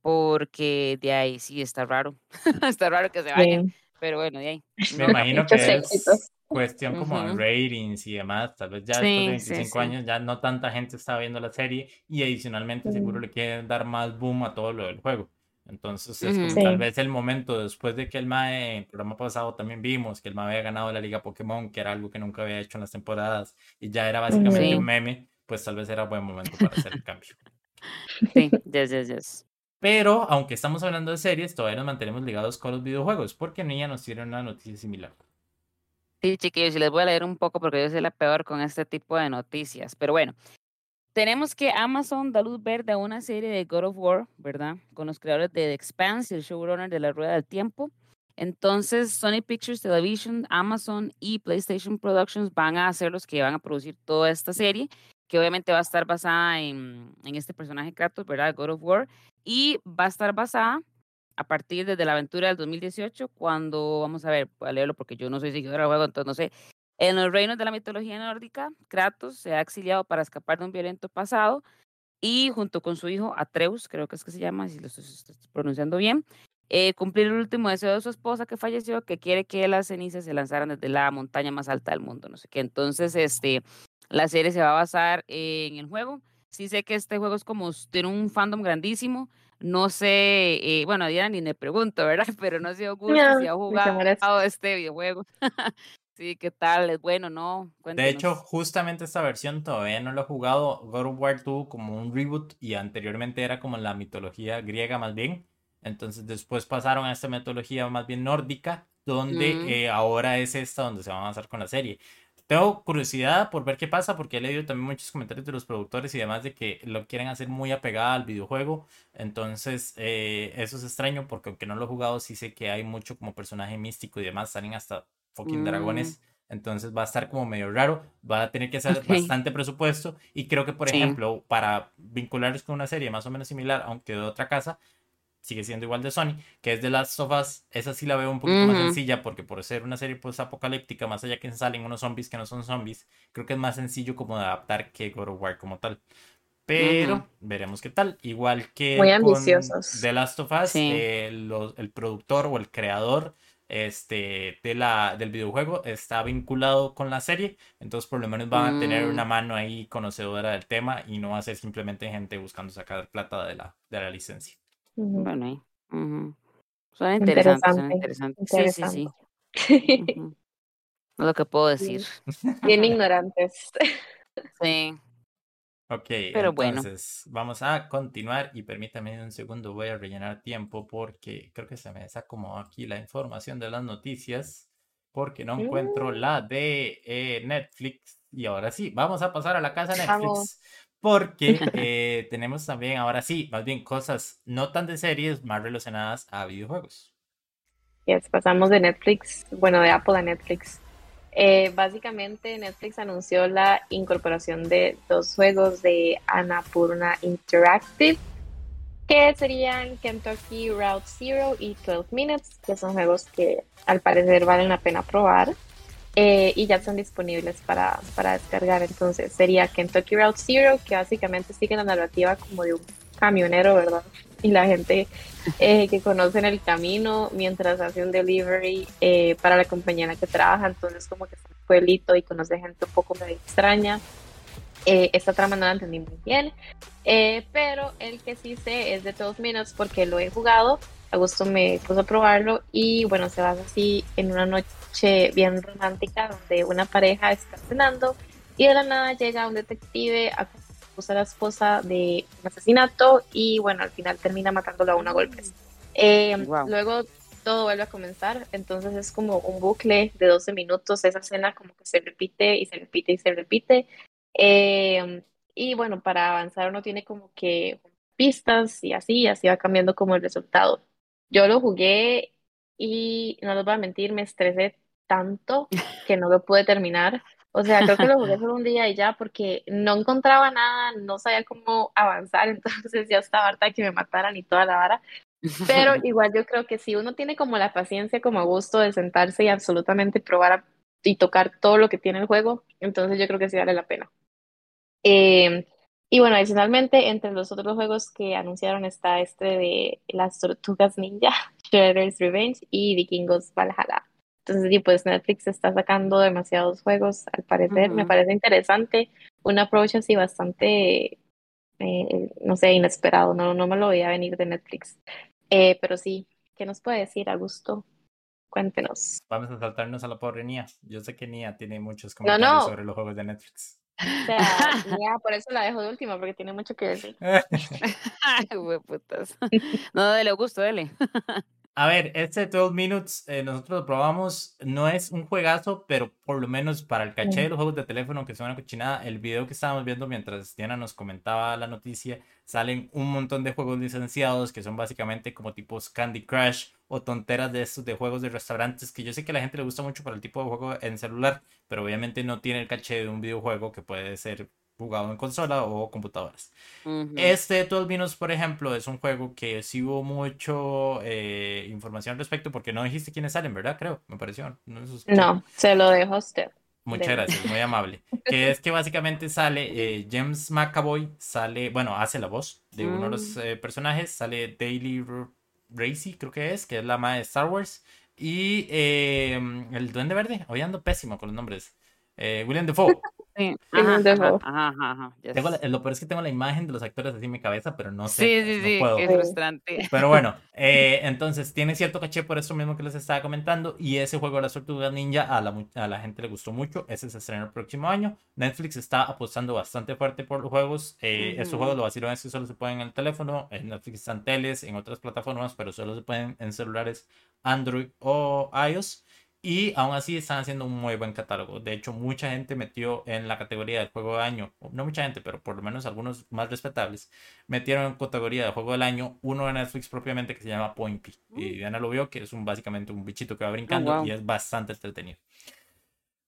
porque de ahí sí está raro. está raro que se vayan. Pero bueno, de ahí. Me no imagino que es cuestión como de Ujú. ratings y demás. Tal vez ya después de Sí, sí, 25 sí. años ya no tanta gente está viendo la serie y adicionalmente seguro Mm. le quieren dar más boom a todo lo del juego. Entonces es como tal Sí. vez el momento después de que el MAE, en el programa pasado también vimos que el MAE había ganado la Liga Pokémon, que era algo que nunca había hecho en las temporadas y ya era básicamente Sí. un meme, pues tal vez era buen momento para hacer el cambio. Sí, yes, yes, yes. Pero aunque estamos hablando de series, todavía nos mantenemos ligados con los videojuegos, porque Niña nos tiene una noticia similar. Sí, chiquillos, y les voy a leer un poco porque yo soy la peor con este tipo de noticias. Pero bueno, tenemos que Amazon da luz verde a una serie de God of War, ¿verdad? Con los creadores de The Expanse y el showrunner de La Rueda del Tiempo. Entonces, Sony Pictures Television, Amazon y PlayStation Productions van a ser los que van a producir toda esta serie, que obviamente va a estar basada en, en este personaje Kratos, ¿verdad? God of War, y va a estar basada a partir desde la aventura del 2018, cuando, vamos a ver, voy a leerlo porque yo no soy seguidora del juego, entonces no sé. En los reinos de la mitología nórdica, Kratos se ha exiliado para escapar de un violento pasado y junto con su hijo Atreus, creo que es que se llama, si lo estoy, pronunciando bien, eh, cumplir el último deseo de su esposa que falleció, que quiere que las cenizas se lanzaran desde la montaña más alta del mundo, no sé qué. Entonces, este, la serie se va a basar en el juego. Sí sé que este juego es como, tiene un fandom grandísimo. No sé, eh, bueno, Diana ni me pregunto, ¿verdad? Pero no sé si ha jugado este videojuego. sí, ¿qué tal? ¿Es bueno no? De hecho, justamente esta versión todavía no lo he jugado. God of War 2 como un reboot y anteriormente era como la mitología griega más bien. Entonces después pasaron a esta mitología más bien nórdica, donde mm. eh, ahora es esta donde se va a avanzar con la serie. Tengo curiosidad por ver qué pasa, porque he leído también muchos comentarios de los productores y demás de que lo quieren hacer muy apegada al videojuego. Entonces, eh, eso es extraño, porque aunque no lo he jugado, sí sé que hay mucho como personaje místico y demás, salen hasta fucking mm. dragones. Entonces va a estar como medio raro, va a tener que hacer bastante presupuesto y creo que, por ejemplo, para vincularlos con una serie más o menos similar, aunque de otra casa, sigue siendo igual de Sony, que es de las sofas, esa sí la veo un poquito más sencilla porque por ser una serie pues apocalíptica, más allá que salen unos zombies que no son zombies, creo que es más sencillo como de adaptar que God of War como tal. Pero veremos qué tal. Igual que con The Last of Us, eh, el productor o el creador este, de la, del videojuego está vinculado con la serie, entonces por lo menos van a tener una mm. mano ahí conocedora del tema y no va a ser simplemente gente buscando sacar plata de la, de la licencia. Bueno, Son interesantes, son interesantes. Sí, sí, sí. Es lo que puedo decir. Bien ignorantes. Sí. Ok, Pero entonces bueno. vamos a continuar y permítame un segundo, voy a rellenar tiempo porque creo que se me desacomodó aquí la información de las noticias porque no encuentro mm. la de eh, Netflix. Y ahora sí, vamos a pasar a la casa Netflix porque eh, tenemos también, ahora sí, más bien cosas no tan de series, más relacionadas a videojuegos. Yes, pasamos de Netflix, bueno, de Apple a Netflix. Eh, básicamente Netflix anunció la incorporación de dos juegos de Annapurna Interactive, que serían Kentucky Route Zero y 12 Minutes, que son juegos que al parecer valen la pena probar. Eh, y ya son disponibles para, para, descargar. Entonces sería Kentucky Route Zero, que básicamente sigue la narrativa como de un camionero, ¿verdad? Y la gente eh, que conoce en el camino mientras hace un delivery eh, para la compañía en la que trabaja, entonces como que es un pueblito y conoce gente un poco medio extraña. esta trama no la entendí muy bien, pero el que sí sé es de todos Minutes porque lo he jugado Augusto me puso a probarlo y bueno, se basa así en una noche bien romántica donde una pareja está cenando y de la nada llega un detective a acusar a la esposa de un asesinato y bueno, al final termina matándolo a una golpes. Eh, luego todo vuelve a comenzar, entonces es como un bucle de 12 minutos, esa escena como que se repite y se repite y se repite. Eh, y bueno, para avanzar uno tiene como que pistas y así, y así va cambiando como el resultado. Yo lo jugué y no les voy a mentir, me estresé tanto que no lo pude terminar. O sea, creo que lo jugué solo un día y ya porque no encontraba nada, no sabía cómo avanzar, entonces ya estaba harta de que me mataran y toda la vara. Pero igual yo creo que si uno tiene como la paciencia, como gusto de sentarse y absolutamente probar y tocar todo lo que tiene el juego, entonces yo creo que sí vale la pena. Eh, y bueno, adicionalmente, entre los otros juegos que anunciaron está este de las Tortugas Ninja, Shredder's Revenge y Vikingos Valhalla. Entonces, sí, pues Netflix está sacando demasiados juegos, al parecer. Me parece interesante. Un approach así bastante, eh, no sé, inesperado. No, no me lo veía venir de Netflix. Eh, pero sí, ¿qué nos puede decir, Augusto? Cuéntenos. Vamos a saltarnos a la pobre Nia. Yo sé que Nia tiene muchos comentarios sobre los juegos de Netflix. O sea, ya, por eso la dejo de última, porque tiene mucho que decir. Putas. No, dele, Augusto, dele. A ver, este 12 Minutes eh, nosotros lo probamos, no es un juegazo, pero por lo menos para el caché de los juegos de teléfono que son una cochinada, el video que estábamos viendo mientras Diana nos comentaba la noticia, salen un montón de juegos licenciados que son básicamente como tipos Candy Crush o tonteras de estos de juegos de restaurantes que yo sé que a la gente le gusta mucho para el tipo de juego en celular, pero obviamente no tiene el caché de un videojuego que puede ser jugado en consola o computadoras. Este 12 Minutes, por ejemplo, es un juego que sí hubo mucho eh, información al respecto porque no dijiste quiénes salen, ¿verdad? Creo, me pareció. No, se lo dejo a usted. Muchas gracias, muy amable. que es que básicamente sale eh, James McAvoy, sale, bueno, hace la voz de uno de los mm. eh, personajes, sale Daily Racy, creo que es, que es la madre de Star Wars, y el Duende Verde, hoy ando pésimo con los nombres. William Defoe. Sí, ajá, ajá, lo peor es que tengo la imagen de los actores así en mi cabeza, pero no sé. Sí, sí, sí, qué frustrante. Pero bueno, eh, entonces tiene cierto caché por eso mismo que les estaba comentando. Y ese juego de la Tortugas Ninja a la, a la gente le gustó mucho. Ese se estrena el próximo año. Netflix está apostando bastante fuerte por los juegos. Eh, Estos juegos lo vacilón es que solo se pueden en el teléfono. En Netflix están teles, en otras plataformas, pero solo se pueden en celulares Android o iOS. Y aún así están haciendo un muy buen catálogo. De hecho, mucha gente metió en la categoría de juego de año, no mucha gente, pero por lo menos algunos más respetables, metieron en categoría de juego del año uno de Netflix propiamente que se llama Point Y mm. Diana lo vio, que es un, básicamente un bichito que va brincando oh, y es bastante entretenido.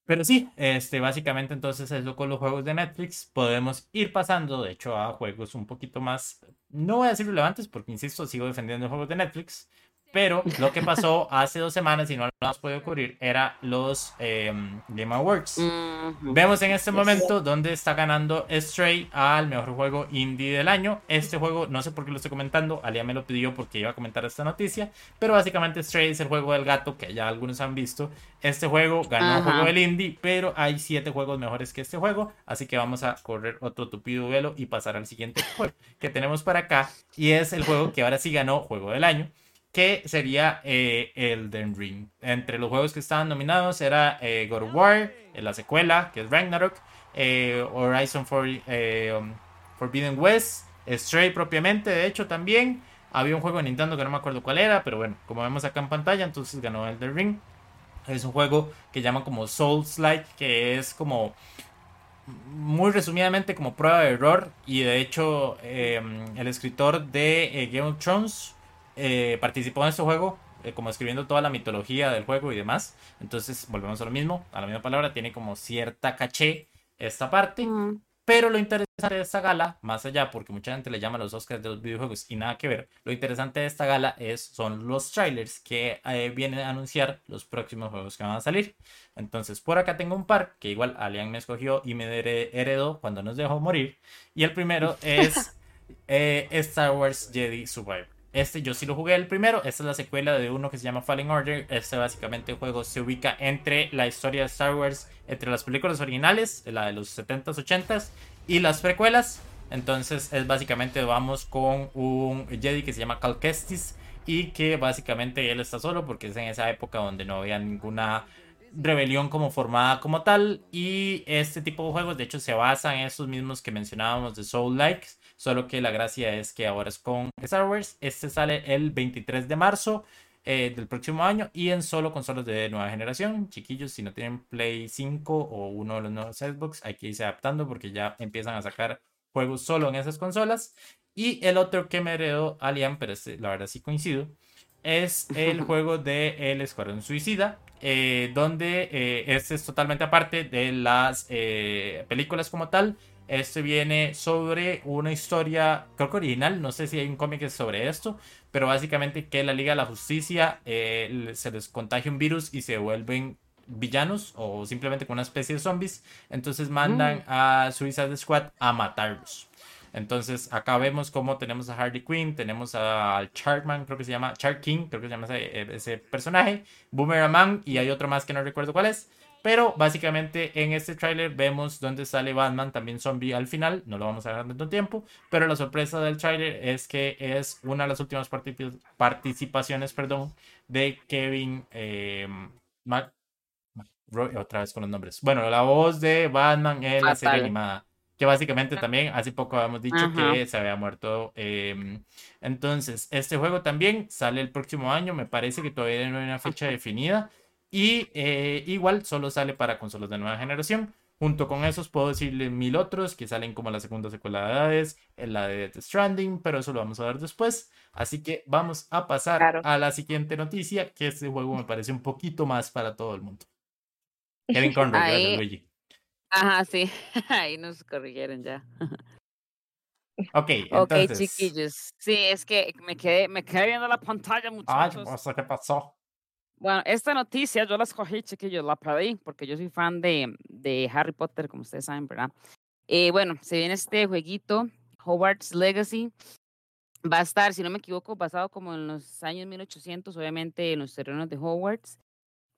Pero sí, este, básicamente entonces eso con los juegos de Netflix. Podemos ir pasando, de hecho, a juegos un poquito más, no voy a decir relevantes, porque insisto, sigo defendiendo juegos de Netflix. Pero lo que pasó hace dos semanas y no lo hemos podido cubrir era los em, Game Awards. Vemos en este momento donde está ganando Stray al mejor juego indie del año. Este juego, no sé por qué lo estoy comentando, Alia me lo pidió porque iba a comentar esta noticia, pero básicamente Stray es el juego del gato que ya algunos han visto. Este juego ganó el juego del indie, pero hay siete juegos mejores que este juego, así que vamos a correr otro tupido velo y pasar al siguiente juego que tenemos para acá y es el juego que ahora sí ganó juego del año que sería eh, Elden Ring. Entre los juegos que estaban nominados era eh, God of War, eh, la secuela, que es Ragnarok, eh, Horizon um, Forbidden West, Stray propiamente, de hecho también. Había un juego de Nintendo que no me acuerdo cuál era, pero bueno, como vemos acá en pantalla, entonces ganó Elden Ring. Es un juego que llaman como Souls-like, que es como muy resumidamente como prueba de error. Y de hecho, el escritor de Game of Thrones, eh, participó en este juego, eh, como escribiendo toda la mitología del juego y demás. Entonces, volvemos a lo mismo, a la misma palabra, tiene como cierta caché esta parte. Pero lo interesante de esta gala, más allá, porque mucha gente le llama los Oscars de los videojuegos y nada que ver, lo interesante de esta gala es, son los trailers que eh, vienen a anunciar los próximos juegos que van a salir. Entonces, por acá tengo un par que igual Alian me escogió y me heredó cuando nos dejó morir. Y el primero es Star Wars Jedi Survivor. Este yo sí lo jugué el primero. Esta es la secuela de uno que se llama Fallen Order. Este básicamente juego se ubica entre la historia de Star Wars, entre las películas originales, la de los 70s, 80s, y las precuelas. Entonces es básicamente vamos con un Jedi que se llama Cal Kestis y que básicamente él está solo porque es en esa época donde no había ninguna rebelión como formada como tal y este tipo de juegos de hecho se basan en esos mismos que mencionábamos de Soul Likes Solo que la gracia es que ahora es con Star Wars. Este sale el 23 de marzo eh, del próximo año y en solo consolas de nueva generación. Chiquillos, si no tienen Play 5 o uno de los nuevos Xbox, hay que irse adaptando porque ya empiezan a sacar juegos solo en esas consolas. Y el otro que me heredó Alien, pero este, la verdad sí coincido, es el juego de El Escuadrón Suicida, eh, donde eh, este es totalmente aparte de las películas como tal. Este viene sobre una historia, creo que original, no sé si hay un cómic sobre esto, pero básicamente que la Liga de la Justicia eh, se les contagia un virus y se vuelven villanos o simplemente con una especie de zombies. Entonces mandan mm. a Suicide Squad a matarlos. Entonces acá vemos cómo tenemos a Harley Quinn, tenemos a Charkman, creo que se llama Chark King, creo que se llama ese, ese personaje, Boomerang y hay otro más que no recuerdo cuál es. Pero básicamente en este tráiler vemos dónde sale Batman también zombie al final. No lo vamos a ver tanto tiempo. Pero la sorpresa del tráiler es que es una de las últimas participaciones perdón, de Kevin eh, otra vez con los nombres. Bueno, la voz de Batman en la serie animada. que básicamente también hace poco habíamos dicho que se había muerto. Em, entonces, este juego también sale el próximo año, me parece que todavía no hay una fecha definida y eh, igual solo sale para consolas de nueva generación. Junto con esos puedo decirle mil otros que salen como la segunda secuela de Hades, la de Death Stranding, pero eso lo vamos a ver después. Así que vamos a pasar a la siguiente noticia, que este juego me parece un poquito más para todo el mundo. Kevin Conroy, gracias Luigi. Ajá, sí, ahí nos corrigieron ya. Ok, entonces. Ok, chiquillos. Sí, es que me quedé, me quedé viendo la pantalla, muchachos. Ay, ¿qué pasó? Bueno, esta noticia yo la escogí, chiquillos, la pedí, porque yo soy fan de, de Harry Potter, como ustedes saben, ¿verdad? Eh, bueno, se viene este jueguito, Hogwarts Legacy. Va a estar, si no me equivoco, basado como en los años 1800, obviamente en los terrenos de Hogwarts.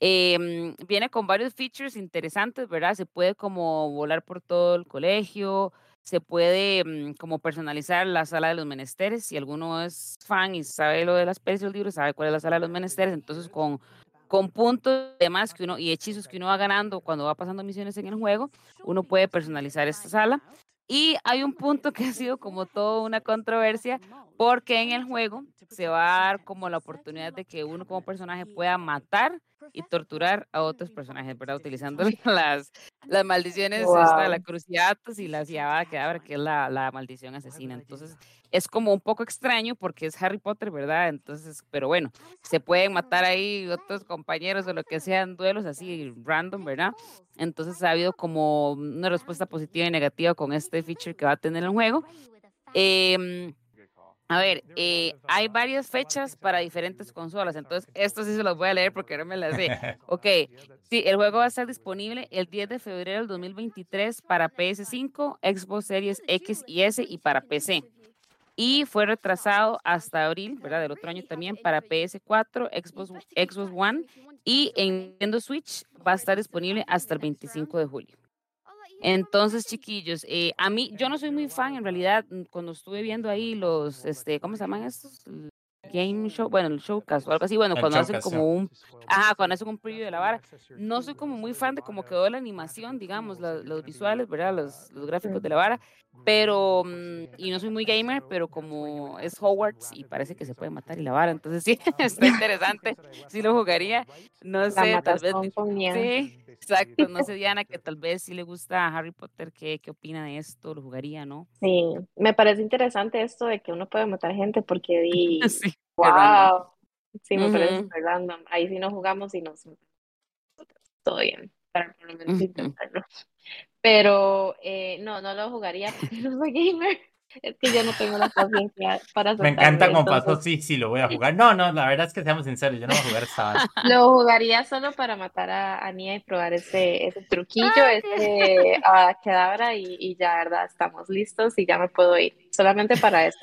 Eh, viene con varios features interesantes, ¿verdad? Se puede como volar por todo el colegio, se puede mm, como personalizar la sala de los menesteres. Si alguno es fan y sabe lo de las pelis del libro, sabe cuál es la sala de los menesteres, entonces con, con puntos demás que uno y hechizos que uno va ganando cuando va pasando misiones en el juego, uno puede personalizar esta sala. Y hay un punto que ha sido como toda una controversia, porque en el juego se va a dar como la oportunidad de que uno como personaje pueda matar y torturar a otros personajes, ¿verdad? Utilizando las, las maldiciones, esta, la cruciatus y la ciabada que que es la, la maldición asesina. Entonces, es como un poco extraño porque es Harry Potter, ¿verdad? Entonces, pero bueno, se pueden matar ahí otros compañeros o lo que sean duelos así random, ¿verdad? Entonces ha habido como una respuesta positiva y negativa con este feature que va a tener el juego. Eh, a ver, eh, hay varias fechas para diferentes consolas, entonces esto sí se los voy a leer porque no me las sé. Ok, sí, el juego va a estar disponible el 10 de febrero del 2023 para PS5, Xbox Series X y S y para PC. Y fue retrasado hasta abril, ¿verdad? Del otro año también para PS4, Xbox, Xbox One y en Nintendo Switch va a estar disponible hasta el 25 de julio. Entonces, chiquillos, eh, a mí, yo no soy muy fan, en realidad, mm, cuando estuve viendo ahí los, este, ¿cómo se llaman estos? Game Show, bueno, el Showcast o algo así, bueno, cuando hacen como un, ajá, cuando hacen un preview de la vara, no soy como muy fan de cómo quedó la animación, digamos, los visuales, ¿verdad? Los, los gráficos de la vara, pero, mm, y no soy muy gamer, pero como es Hogwarts y parece que se puede matar y la vara, entonces sí, está interesante, sí lo jugaría, no sé, tal vez, sí, exacto, no sé Diana, que tal vez sí le gusta a Harry Potter, ¿qué, qué opina de esto? ¿Lo jugaría, no? Sí, me parece interesante esto de que uno puede matar gente porque di, sí, wow, sí, me parece random, ahí sí no jugamos y nos todo bien, para por lo menos intentarlo. Pero eh, no, no lo jugaría porque no soy gamer. Es que yo no tengo la paciencia para Me encanta como pasó, sí, sí, lo voy a jugar. No, no, la verdad es que seamos sinceros, yo no voy a jugar esta Lo jugaría solo para matar a, a Nia y probar ese, ese truquillo, ese a Kedabra y, y ya, verdad, estamos listos y ya me puedo ir. Solamente para eso.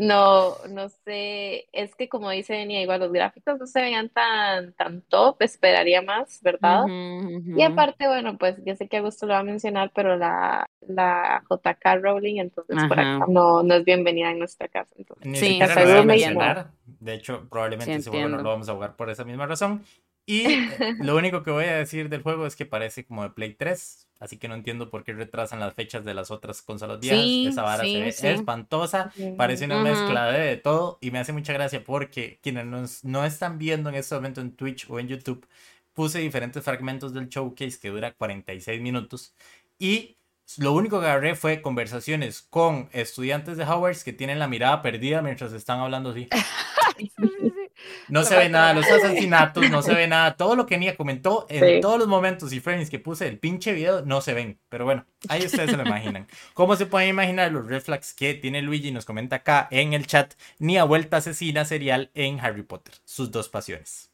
No, no sé, es que como dice Enia, igual los gráficos no se veían tan, tan top, esperaría más, ¿verdad? Y aparte, bueno, pues yo sé que Augusto lo va a mencionar, pero la, la JK Rowling, entonces por acá no, no es bienvenida en nuestra casa. Entonces, sí, lo a mencionar. De hecho, probablemente ese juego no lo vamos a jugar por esa misma razón. Y lo único que voy a decir del juego es que parece como de Play 3, así que no entiendo por qué retrasan las fechas de las otras consolas viejas. Esa vara se ve espantosa, parece una mezcla de, todo y me hace mucha gracia porque quienes no están viendo en este momento en Twitch o en YouTube, puse diferentes fragmentos del showcase que dura 46 minutos y lo único que agarré fue conversaciones con estudiantes de Howard que tienen la mirada perdida mientras están hablando así. No se ve nada, los asesinatos, no se ve nada. Todo lo que Nia comentó en todos los momentos y frames que puse el pinche video no se ven. Pero bueno, ahí ustedes se lo imaginan. ¿Cómo se pueden imaginar los reflex que tiene Luigi? Nos comenta acá en el chat. Nia vuelta asesina serial en Harry Potter. Sus dos pasiones.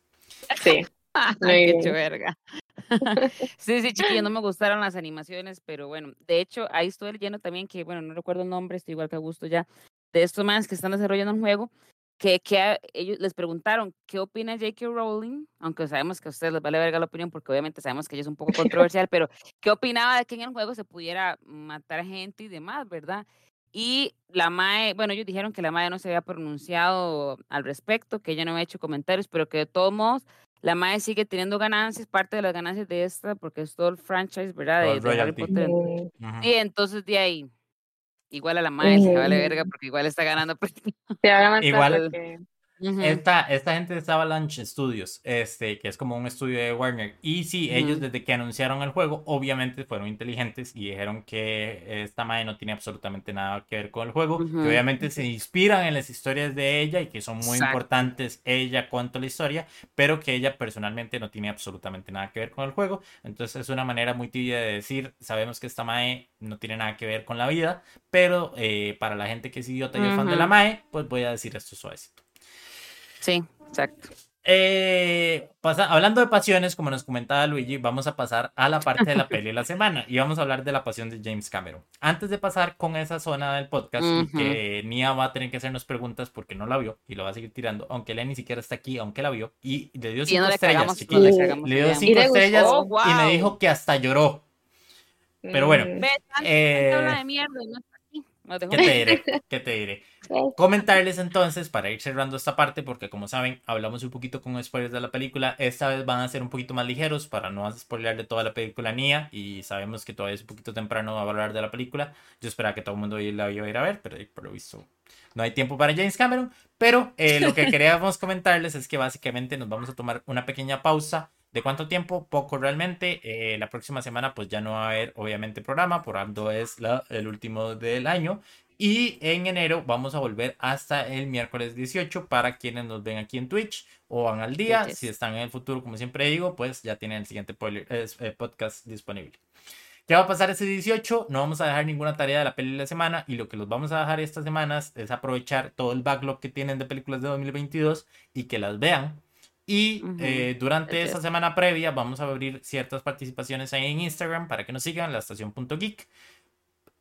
Sí. Qué verga. sí, sí, chiquillo, no me gustaron las animaciones, pero bueno, de hecho, ahí estoy leyendo también que, bueno, no recuerdo el nombre, estoy igual que a gusto ya, de estos más que están desarrollando un juego que, que ellos les preguntaron qué opina J.K. Rowling, aunque sabemos que a ustedes les vale verga la opinión porque obviamente sabemos que ella es un poco controversial, pero qué opinaba de que en el juego se pudiera matar gente y demás, ¿verdad? Y la MAE, bueno, ellos dijeron que la MAE no se había pronunciado al respecto, que ella no había hecho comentarios, pero que de todos modos la MAE sigue teniendo ganancias, parte de las ganancias de esta, porque es todo el franchise, ¿verdad? De, de Harry. Potter. Sí, entonces de ahí, igual a la MAE se vale verga, Ujú. porque igual está ganando. plata. Sí, Esta, esta gente de Avalanche Studios, este, que es como un estudio de Warner. Y sí, ellos desde que anunciaron el juego, obviamente fueron inteligentes y dijeron que esta madre no tiene absolutamente nada que ver con el juego. Que obviamente se inspiran en las historias de ella y que son muy Exacto. importantes ella cuanto a la historia, pero que ella personalmente no tiene absolutamente nada que ver con el juego. Entonces es una manera muy tibia de decir, sabemos que esta mae no tiene nada que ver con la vida, pero eh, para la gente que es idiota y es fan de la mae, pues voy a decir esto suavecito. Sí, exacto. Eh, pasa- hablando de pasiones, como nos comentaba Luigi, vamos a pasar a la parte de la peli de la semana y vamos a hablar de la pasión de James Cameron. Antes de pasar con esa zona del podcast que Nia va a tener que hacernos preguntas porque no la vio y lo va a seguir tirando, aunque ella ni siquiera está aquí, aunque la vio y le dio cinco no le estrellas, le dio cinco estrellas gustó? y me dijo que hasta lloró. Pero bueno, Mm, Eh, no ¿Qué te diré? ¿Qué te diré? sí. Comentarles entonces, para ir cerrando esta parte, porque como saben, hablamos un poquito con spoilers de la película. Esta vez van a ser un poquito más ligeros para no spoiler de toda la película Nia. Y sabemos que todavía es un poquito temprano hablar de la película. Yo esperaba que todo el mundo la iba a ir a ver, pero por lo visto no hay tiempo para James Cameron. Pero eh, lo que queríamos comentarles es que básicamente nos vamos a tomar una pequeña pausa. ¿De cuánto tiempo? Poco realmente. Eh, la próxima semana pues ya no va a haber obviamente programa, por algo es la, el último del año. Y en enero vamos a volver hasta el miércoles 18 para quienes nos ven aquí en Twitch o van al día. Si están en el futuro, como siempre digo, pues ya tienen el siguiente eh, podcast disponible. ¿Qué va a pasar ese 18? No vamos a dejar ninguna tarea de la peli de la semana y lo que los vamos a dejar estas semanas es aprovechar todo el backlog que tienen de películas de 2022 y que las vean. Y eh, durante Así esa es. semana previa vamos a abrir ciertas participaciones ahí en Instagram para que nos sigan, la estación.geek.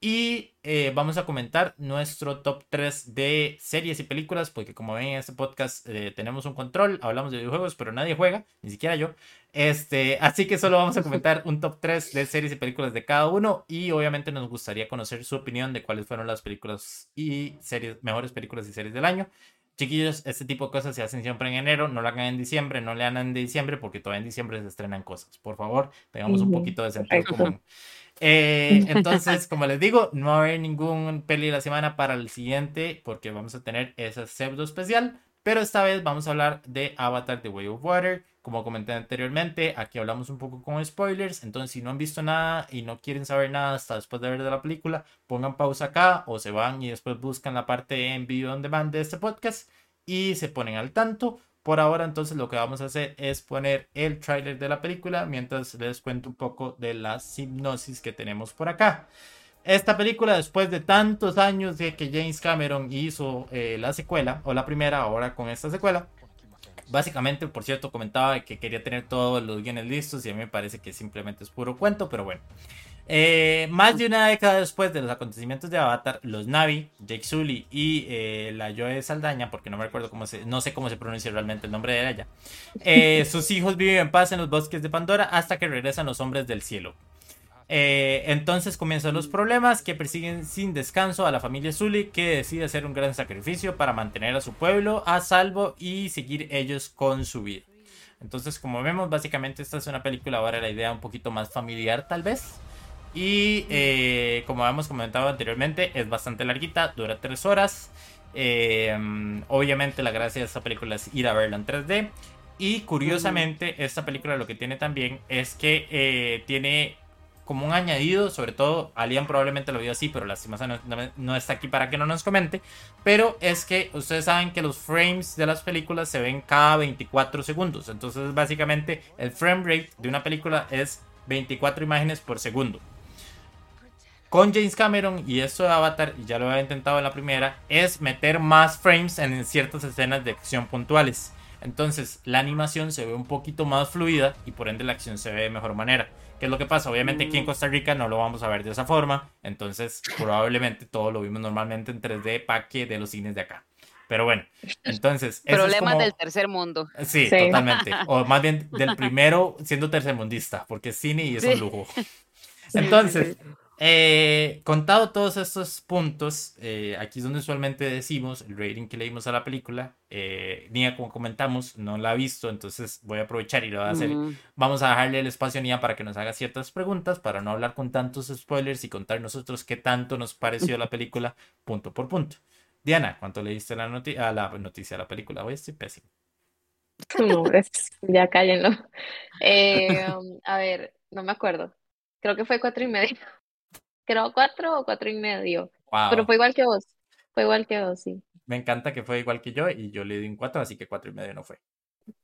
Y eh, vamos a comentar nuestro top 3 de series y películas, porque como ven en este podcast eh, tenemos un control, hablamos de videojuegos, pero nadie juega, ni siquiera yo. Este, así que solo vamos a comentar un top 3 de series y películas de cada uno y obviamente nos gustaría conocer su opinión de cuáles fueron las películas y series, mejores películas y series del año. Chiquillos, este tipo de cosas se hacen siempre en enero, no lo hagan en diciembre, no le hagan en diciembre porque todavía en diciembre se estrenan cosas. Por favor, tengamos un poquito de sentido común. Eh, entonces, como les digo, no va a haber ningún peli de la semana para el siguiente porque vamos a tener esa pseudo especial. Pero esta vez vamos a hablar de Avatar The Way of Water. Como comenté anteriormente, aquí hablamos un poco con spoilers. Entonces, si no han visto nada y no quieren saber nada hasta después de ver de la película, pongan pausa acá o se van y después buscan la parte en video on demand de este podcast y se ponen al tanto. Por ahora, entonces, lo que vamos a hacer es poner el tráiler de la película mientras les cuento un poco de la hipnosis que tenemos por acá. Esta película, después de tantos años de que James Cameron hizo eh, la secuela, o la primera, ahora con esta secuela, básicamente, por cierto, comentaba que quería tener todos los guiones listos y a mí me parece que simplemente es puro cuento, pero bueno. Eh, más de una década después de los acontecimientos de Avatar, los Navi, Jake Sully y eh, la Joe Saldaña, porque no me recuerdo cómo se, no sé cómo se pronuncia realmente el nombre de ella, eh, sus hijos viven en paz en los bosques de Pandora hasta que regresan los hombres del cielo. Eh, entonces comienzan los problemas que persiguen sin descanso a la familia Sully que decide hacer un gran sacrificio para mantener a su pueblo a salvo y seguir ellos con su vida. Entonces como vemos básicamente esta es una película ahora la idea un poquito más familiar tal vez. Y eh, como hemos comentado anteriormente es bastante larguita, dura tres horas. Eh, obviamente la gracia de esta película es ir a verla en 3D. Y curiosamente esta película lo que tiene también es que eh, tiene como un añadido, sobre todo Alian probablemente lo vio así, pero lastimosamente no, no, está aquí para que no nos comente, pero es que ustedes saben que los frames de las películas se ven cada 24 segundos, entonces básicamente el frame rate de una película es 24 imágenes por segundo. Con James Cameron y esto de Avatar, y ya lo había intentado en la primera, es meter más frames en ciertas escenas de acción puntuales. Entonces la animación se ve un poquito más fluida y por ende la acción se ve de mejor manera. ¿Qué es lo que pasa? Obviamente aquí en Costa Rica no lo vamos a ver de esa forma. Entonces probablemente todo lo vimos normalmente en 3D paque de los cines de acá. Pero bueno, entonces... Problemas es como... del tercer mundo. Sí, sí, totalmente. O más bien del primero siendo tercermundista, porque es cine y es Sí. un lujo. Entonces, eh, contado todos estos puntos, eh, aquí es donde usualmente decimos el rating que le dimos a la película. Eh, Nia, como comentamos, no la ha visto, entonces voy a aprovechar y lo voy a hacer. Vamos a dejarle el espacio a Nia para que nos haga ciertas preguntas, para no hablar con tantos spoilers y contar nosotros qué tanto nos pareció la película punto por punto. Diana, ¿cuánto le diste la a la noticia a la película? Hoy estoy pésimo. No, ya cállenlo. Um, a ver, no me acuerdo. Creo que fue cuatro y medio creo cuatro o cuatro y medio. Pero fue igual que vos. Fue igual que vos, sí. Me encanta que fue igual que yo y yo le di un cuatro, así que cuatro y medio no fue.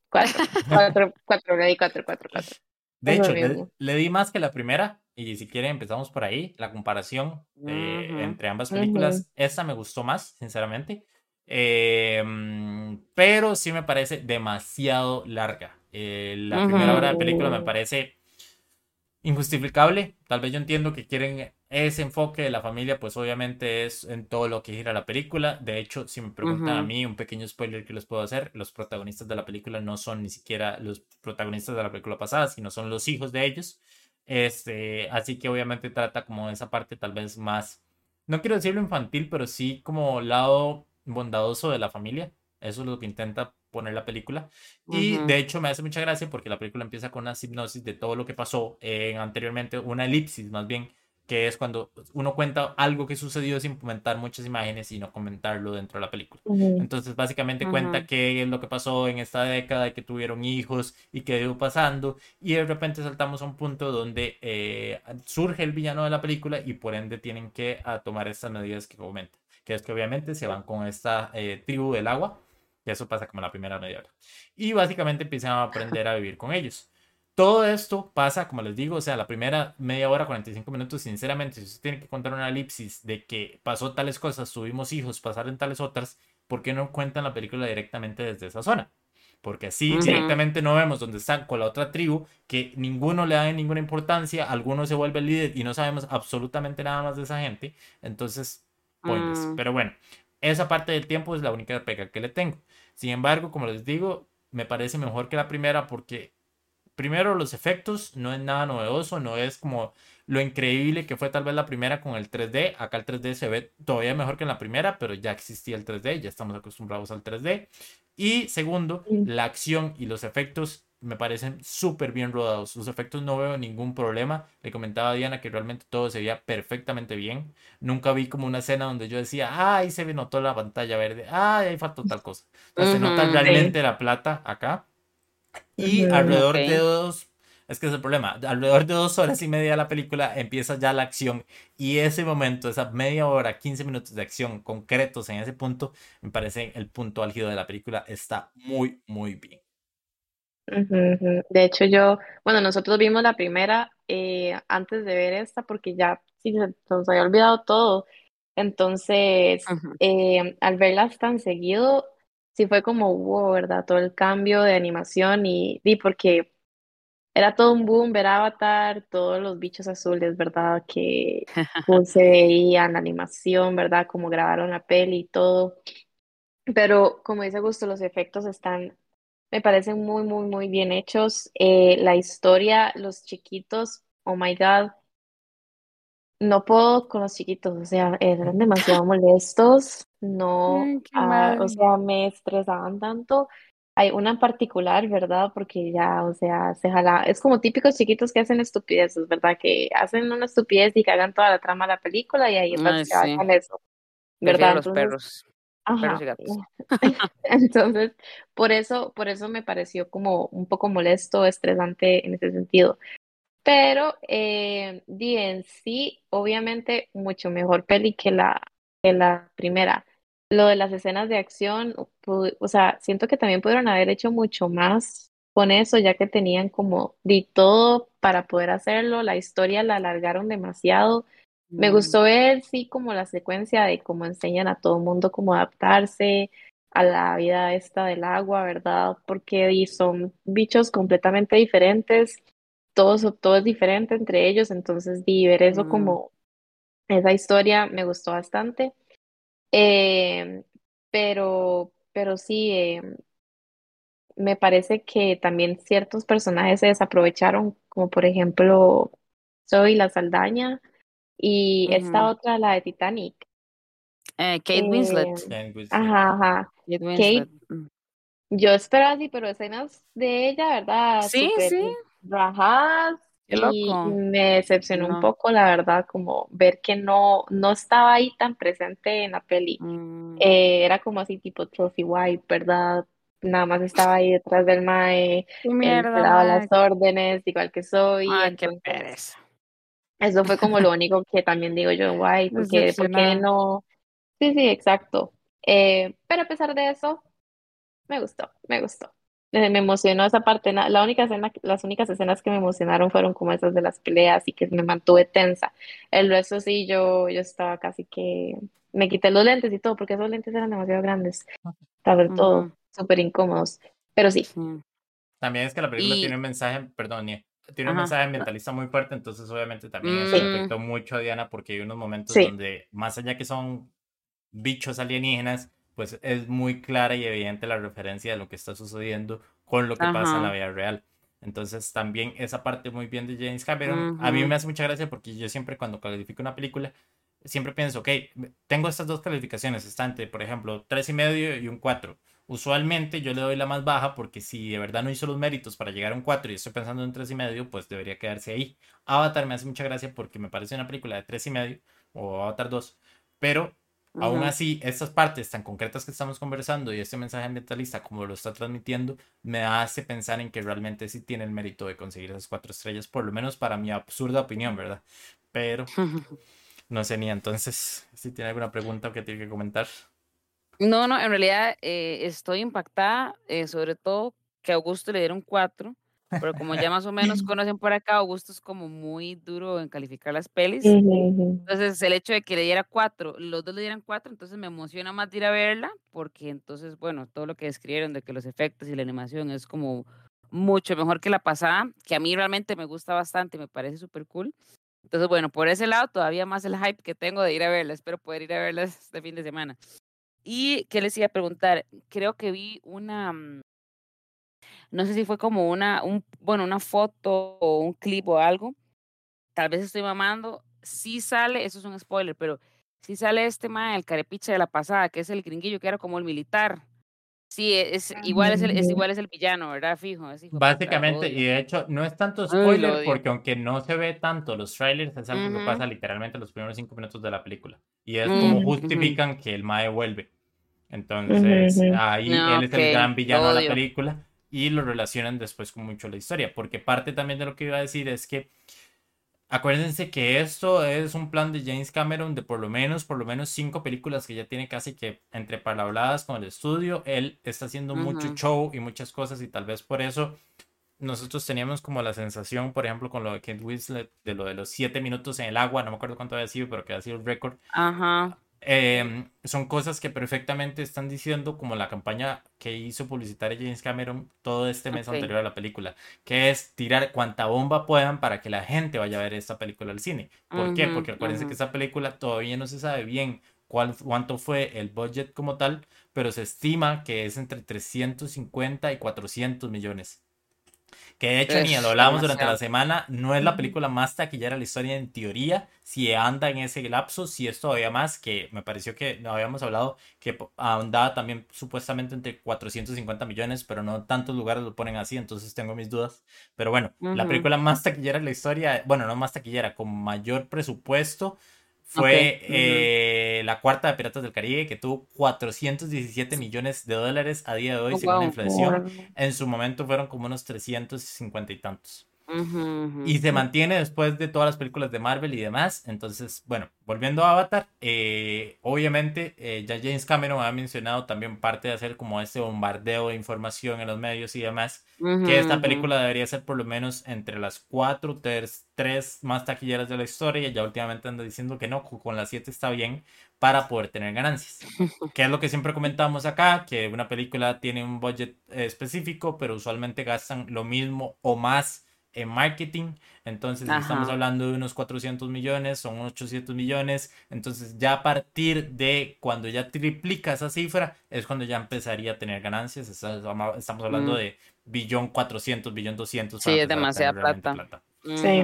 Cuatro, cuatro, cuatro, le di cuatro, cuatro, cuatro. De hecho, le, di más que la primera y si quieren empezamos por ahí, la comparación entre ambas películas. Esta me gustó más, sinceramente. Em, pero sí me parece demasiado larga. Eh, la primera hora de película me parece injustificable. Tal vez yo entiendo que quieren ese enfoque de la familia, pues obviamente es en todo lo que gira la película. De hecho, si me preguntan a mí, un pequeño spoiler que les puedo hacer, los protagonistas de la película no son ni siquiera los protagonistas de la película pasada, sino son los hijos de ellos. Este, así que obviamente trata como esa parte tal vez más, no quiero decirlo infantil, pero sí como lado bondadoso de la familia. Eso es lo que intenta poner la película. Y de hecho me hace mucha gracia porque la película empieza con una hipnosis de todo lo que pasó anteriormente, una elipsis más bien, que es cuando uno cuenta algo que sucedió sin comentar muchas imágenes y no comentarlo dentro de la película. Entonces, básicamente cuenta qué es lo que pasó en esta década, y que tuvieron hijos y qué iba pasando, y de repente saltamos a un punto donde eh, surge el villano de la película y por ende tienen que tomar estas medidas que comenta, que es que obviamente se van con esta eh, tribu del agua, y eso pasa como la primera media hora, y básicamente empiezan a aprender a vivir con ellos. Todo esto pasa, como les digo, o sea, la primera media hora, 45 minutos, sinceramente, si usted tiene que contar una elipsis de que pasó tales cosas, tuvimos hijos, pasaron tales otras, ¿por qué no cuentan la película directamente desde esa zona? Porque así directamente no vemos dónde están con la otra tribu, que ninguno le da ninguna importancia, alguno se vuelve el líder y no sabemos absolutamente nada más de esa gente. Entonces, pues, Pero bueno, esa parte del tiempo es la única pega que le tengo. Sin embargo, como les digo, me parece mejor que la primera porque primero los efectos no es nada novedoso, no es como lo increíble que fue tal vez la primera con el 3D. Acá el 3D se ve todavía mejor que en la primera, pero ya existía el 3D, ya estamos acostumbrados al 3D. Y segundo, la acción y los efectos me parecen súper bien rodados. Los efectos no veo ningún problema. Le comentaba a Diana que realmente todo se veía perfectamente bien. Nunca vi como una escena donde yo decía, ah, ahí se notó la pantalla verde, ah, ahí faltó tal cosa. se nota realmente la plata acá. Y alrededor de dos, es que es el problema, alrededor de dos horas y media de la película empieza ya la acción y ese momento, esa media hora, 15 minutos de acción concretos en ese punto, me parece el punto álgido de la película, está muy, muy bien. De hecho, yo, bueno, nosotros vimos la primera eh, antes de ver esta porque ya sí, se nos había olvidado todo. Entonces, eh, al verlas tan seguido, sí fue como hubo, ¿verdad? Todo el cambio de animación y, y porque era todo un boom ver Avatar, todos los bichos azules, ¿verdad? Que se veían la animación, ¿verdad? Como grabaron la peli y todo. Pero como dice Gusto, los efectos están, me parecen muy, muy, muy bien hechos. Eh, la historia, los chiquitos, oh my God, no puedo con los chiquitos, o sea, eran demasiado molestos, no, ah, o sea, me estresaban tanto. Hay una en particular, ¿verdad? Porque ya, o sea, se jala, es como típicos chiquitos que hacen estupideces, ¿verdad? Que hacen una estupidez y cagan toda la trama de la película y ahí está, se eso, ¿verdad? los perros. Perros y gatos. Entonces, por eso, por eso me pareció como un poco molesto, estresante en ese sentido. Pero eh, en sí, obviamente, mucho mejor peli que la, que la primera. Lo de las escenas de acción, o sea, siento que también pudieron haber hecho mucho más con eso, ya que tenían como de todo para poder hacerlo. La historia la alargaron demasiado. Me mm. gustó ver, sí, como la secuencia de cómo enseñan a todo el mundo cómo adaptarse a la vida esta del agua, ¿verdad? Porque son bichos completamente diferentes todo, todo es diferente entre ellos, entonces di ver eso mm. como esa historia me gustó bastante. Em, pero, pero sí, em, me parece que también ciertos personajes se desaprovecharon, como por ejemplo Zoe la Saldaña Y esta otra, la de Titanic. Eh, Kate Eh, Winslet. Ajá, ajá. Kate Winslet. mm. yo esperaba así, pero escenas de ella, ¿verdad? Sí, sí, rajadas qué y me decepcionó un poco, la verdad, como ver que no, no estaba ahí tan presente en la peli. Mm, Eh, era como así tipo trophy wife, ¿verdad? Nada más estaba ahí detrás del mae, daba las órdenes, igual que soy, Ay, qué pereza. Eso fue como lo único que también digo yo, guay, ¿por qué, por qué Decepcionada. no? Sí, sí, exacto. Eh, pero a pesar de eso, me gustó, me gustó. Eh, me emocionó esa parte. La única escena, las únicas escenas que me emocionaron fueron como esas de las peleas y que me mantuve tensa. El resto sí, yo, yo estaba casi que me quité los lentes y todo, porque esos lentes eran demasiado grandes, para ver todo, súper incómodos. Pero sí. También es que la película tiene un mensaje, perdón, Nie, tiene un ajá, mensaje no, ambientalista muy fuerte, entonces obviamente también eso sí, afectó mucho a Diana porque hay unos momentos sí. donde, más allá que son bichos alienígenas, pues es muy clara y evidente la referencia de lo que está sucediendo con lo que pasa en la ajá, vida real. Entonces también esa parte muy bien de James Cameron, a mí me hace mucha gracia porque yo siempre cuando califico una película, siempre pienso, ok, tengo estas dos calificaciones, está entre, por ejemplo, tres y medio y un 4. Usualmente yo le doy la más baja porque si de verdad no hizo los méritos para llegar a un 4 y estoy pensando en un 3 y medio, pues debería quedarse ahí. Avatar me hace mucha gracia porque me parece una película de 3 y medio o Avatar 2, pero aún ujú, así estas partes tan concretas que estamos conversando y este mensaje ambientalista como lo está transmitiendo me hace pensar en que realmente sí tiene el mérito de conseguir esas cuatro estrellas, por lo menos para mi absurda opinión, ¿verdad? Pero no sé ni entonces si tiene alguna pregunta o que tiene que comentar. No, no, en realidad eh, estoy impactada, eh, sobre todo que a Augusto le dieron cuatro, pero como ya más o menos conocen por acá, Augusto es como muy duro en calificar las pelis. Entonces, el hecho de que le diera cuatro, los dos le dieran cuatro, entonces me emociona más de ir a verla, porque entonces, bueno, todo lo que describieron de que los efectos y la animación es como mucho mejor que la pasada, que a mí realmente me gusta bastante, me parece súper cool. Entonces, bueno, por ese lado, todavía más el hype que tengo de ir a verla. Espero poder ir a verla este fin de semana. Y, ¿qué les iba a preguntar? Creo que vi una, mm, no sé si fue como una, un, bueno, una foto o un clip o algo. Tal vez estoy mamando. Sí sale, eso es un spoiler, pero sí sale este man, el carepicha de la pasada, que es el gringuillo, que era como el militar. Sí, e- es igual es el, es igual es el villano, ¿verdad? Fijo, es Básicamente, y de hecho no es tanto Ay, spoiler odio. porque aunque no se ve tanto los trailers, es algo que Ujú, pasa literalmente los primeros cinco minutos de la película. Y es como mm, Ujú, ujú. justifican que el Mae vuelve. Entonces, ahí No, él es el ok, gran villano de la película y lo relacionan después con mucho la historia, porque parte también de lo que iba a decir es que acuérdense que esto es un plan de James Cameron de por lo menos, por lo menos cinco películas que ya tiene casi que entre palabras con el estudio, él está haciendo mucho show y muchas cosas y tal vez por eso nosotros teníamos como la sensación, por ejemplo, con lo de Kate Winslet, de lo de los siete minutos en el agua, no me acuerdo cuánto había sido, pero que había sido el récord, Ajá. Eh, son cosas que perfectamente están diciendo como la campaña que hizo publicitaria James Cameron todo este mes anterior a la película, que es tirar cuanta bomba puedan para que la gente vaya a ver esta película al cine. ¿Por qué? Porque acuérdense que esta película todavía no se sabe bien cuál, cuánto fue el budget como tal, pero se estima que es entre 350 y 400 millones. Que de hecho, ni lo hablábamos durante la semana, no es la película más taquillera de la historia en teoría, si anda en ese lapso, si es todavía más, que me pareció que no habíamos hablado que andaba también supuestamente entre 450 millones, pero no tantos lugares lo ponen así, entonces tengo mis dudas. Pero bueno, la película más taquillera de la historia, bueno, no más taquillera, con mayor presupuesto. Fue eh, la cuarta de Piratas del Caribe, que tuvo 417 millones de dólares a día de hoy, Oh, según la inflación. En su momento fueron como unos 350 y tantos. Ujú, Y se mantiene después de todas las películas de Marvel y demás. Entonces, bueno, volviendo a Avatar, eh, obviamente eh, ya James Cameron ha mencionado también parte de hacer como este bombardeo de información en los medios y demás, que esta película debería ser por lo menos entre las cuatro, tres, tres más taquilleras de la historia. Y ya últimamente anda diciendo que no, con las siete está bien para poder tener ganancias. Que es lo que siempre comentamos acá, que una película tiene un budget eh, específico, pero usualmente gastan lo mismo o más en marketing. Entonces, estamos hablando de unos 400 millones, son 800 millones. Entonces, ya a partir de cuando ya triplica esa cifra, es cuando ya empezaría a tener ganancias. Estamos hablando Mm. de billón 400, billón 200 Sí, es demasiada plata. Sí.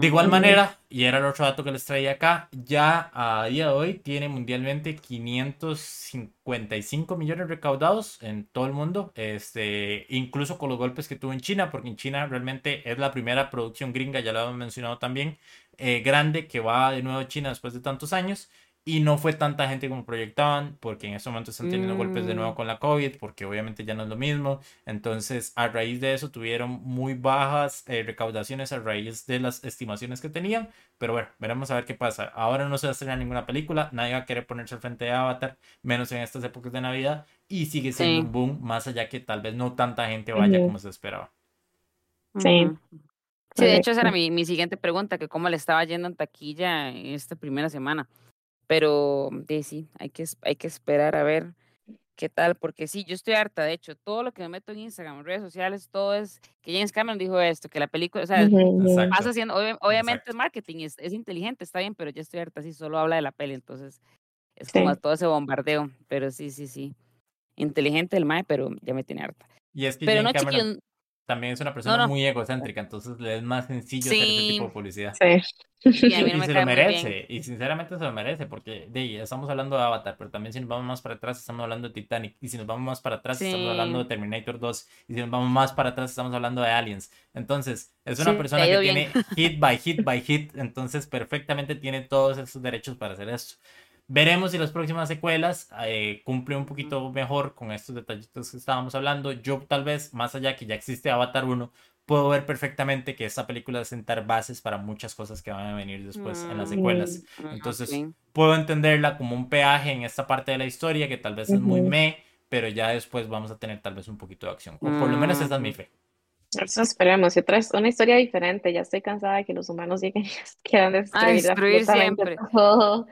De igual manera, y era el otro dato que les traía acá, ya a día de hoy tiene mundialmente 555 millones recaudados en todo el mundo, este, incluso con los golpes que tuvo en China, porque en China realmente es la primera producción gringa, ya lo hemos mencionado también, eh, grande que va de nuevo a China después de tantos años y no fue tanta gente como proyectaban, porque en ese momento están teniendo golpes de nuevo mm. con la COVID, porque obviamente ya no es lo mismo. Entonces, a raíz de eso, tuvieron muy bajas eh, recaudaciones a raíz de las estimaciones que tenían. Pero bueno, veremos a ver qué pasa. Ahora no se va a estrenar ninguna película, nadie va a querer ponerse al frente de Avatar, menos en estas épocas de Navidad. Y sigue siendo un boom, más allá que tal vez no tanta gente vaya como se esperaba. Sí. Sí, de hecho esa era mi, mi siguiente pregunta, que cómo le estaba yendo en taquilla esta primera semana. Pero sí, hay que, hay que esperar a ver qué tal, porque sí, yo estoy harta, de hecho, todo lo que me meto en Instagram, redes sociales, todo es que James Cameron dijo esto, que la película, o sea, pasa haciendo, obviamente es marketing, es, es, inteligente, está bien, pero yo estoy harta, sí, solo habla de la peli, entonces es como todo ese bombardeo, pero sí, sí, sí, inteligente el mae, pero ya me tiene harta. Y es que pero no, Cameron también es una persona muy egocéntrica, entonces le es más sencillo hacer ese tipo de publicidad. Sí. Y, se lo merece, y sinceramente se lo merece, porque de estamos hablando de Avatar, pero también si nos vamos más para atrás estamos hablando de Titanic, y si nos vamos más para atrás estamos hablando de Terminator 2, y si nos vamos más para atrás estamos hablando de Aliens. Entonces, es una persona que tiene hit by hit by hit, entonces perfectamente tiene todos esos derechos para hacer esto. Veremos si las próximas secuelas eh, cumplen un poquito mejor con estos detallitos que estábamos hablando. Yo tal vez, más allá que ya existe Avatar 1, puedo ver perfectamente que esta película va a sentar bases para muchas cosas que van a venir después en las secuelas. Mm, Entonces, puedo entenderla como un peaje en esta parte de la historia que tal vez es muy me, pero ya después vamos a tener tal vez un poquito de acción. O por lo menos esa es mi fe. Eso esperemos. Y otra es una historia diferente. Ya estoy cansada de que los humanos lleguen y quieran destruir, destruir siempre. Todo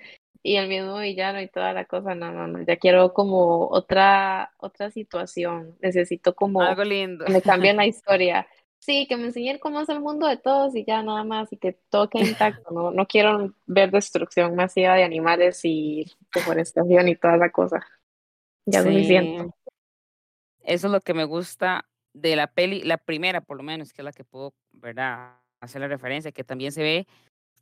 y el mismo villano y toda la cosa, no, no, no, ya quiero como otra, otra situación, necesito como algo lindo. Que me cambien la historia. Sí, que me enseñen cómo es el mundo de todos y ya nada más, y que todo quede intacto, no, no quiero ver destrucción masiva de animales y deforestación y toda la cosa. Ya sí. suficiente. Eso es lo que me gusta de la peli, la primera por lo menos, que es la que puedo, ¿verdad? Hacer la referencia, que también se ve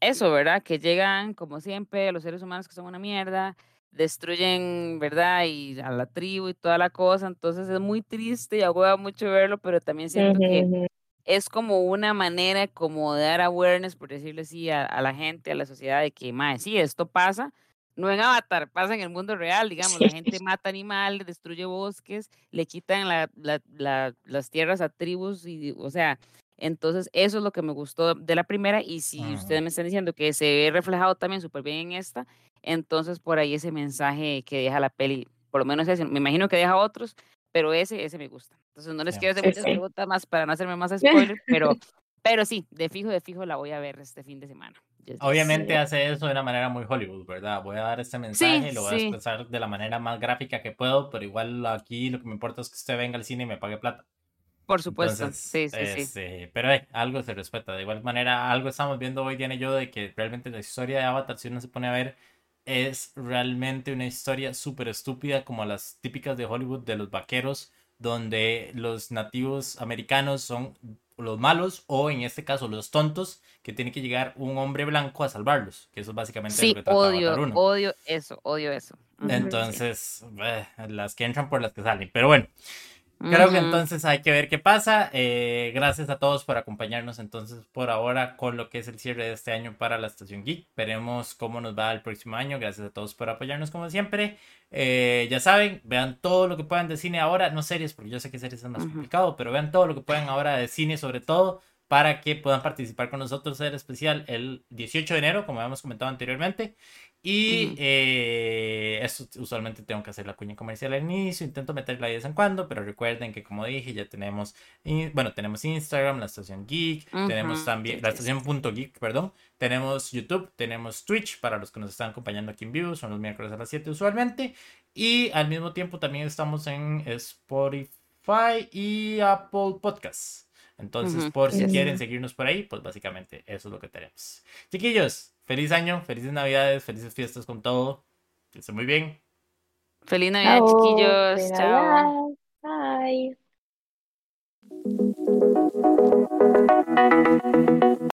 eso, ¿verdad? Que llegan, como siempre, los seres humanos que son una mierda, destruyen, ¿verdad? Y a la tribu y toda la cosa. Entonces es muy triste y agüeva mucho verlo, pero también siento que es como una manera como de dar awareness, por decirlo así, a, la gente, a la sociedad, de que, más sí, esto pasa. No en Avatar, pasa en el mundo real, digamos, la gente mata animales, destruye bosques, le quitan la, la, las tierras a tribus, y, o sea, entonces, eso es lo que me gustó de la primera. Y si ustedes me están diciendo que se ve reflejado también súper bien en esta, entonces por ahí ese mensaje que deja la peli, por lo menos ese, me imagino que deja otros, pero ese, ese me gusta. Entonces, no les quiero hacer muchas preguntas más para no hacerme más spoiler, pero, pero sí, de fijo, de fijo la voy a ver este fin de semana. Obviamente hace eso de una manera muy Hollywood, ¿verdad? Voy a dar este mensaje y lo voy a expresar de la manera más gráfica que puedo, pero igual aquí lo que me importa es que usted venga al cine y me pague plata. Por supuesto, sí, sí, sí. Este, pero algo se respeta. De igual manera, algo estamos viendo hoy, Diana y yo, de que realmente la historia de Avatar, si uno se pone a ver, es realmente una historia súper estúpida, como las típicas de Hollywood de los vaqueros, donde los nativos americanos son los malos o en este caso los tontos que tiene que llegar un hombre blanco a salvarlos que eso es básicamente lo que trata odio Avatar 1. odio eso odio eso entonces eh, las que entran por las que salen pero bueno Creo que entonces hay que ver qué pasa. Eh, gracias a todos por acompañarnos entonces por ahora con lo que es el cierre de este año para la Estación Geek. Veremos cómo nos va el próximo año. Gracias a todos por apoyarnos como siempre. Eh, ya saben, vean todo lo que puedan de cine ahora, no series, porque yo sé que series es más complicado, pero vean todo lo que puedan ahora de cine sobre todo para que puedan participar con nosotros en especial el 18 de enero, como habíamos comentado anteriormente. Y eh, eso usualmente tengo que hacer la cuña comercial al inicio, intento meterla de vez en cuando, pero recuerden que como dije, ya tenemos, bueno, tenemos Instagram, la estación Geek, tenemos también, la estación punto geek, perdón, tenemos YouTube, tenemos Twitch para los que nos están acompañando aquí en vivo, son los miércoles a las 7 usualmente, y al mismo tiempo también estamos en Spotify y Apple Podcasts. Entonces, por si quieren seguirnos por ahí, pues básicamente eso es lo que tenemos. Chiquillos, feliz año, felices navidades, felices fiestas con todo. Que estén muy bien. Feliz Navidad, chiquillos. Chao. Bye.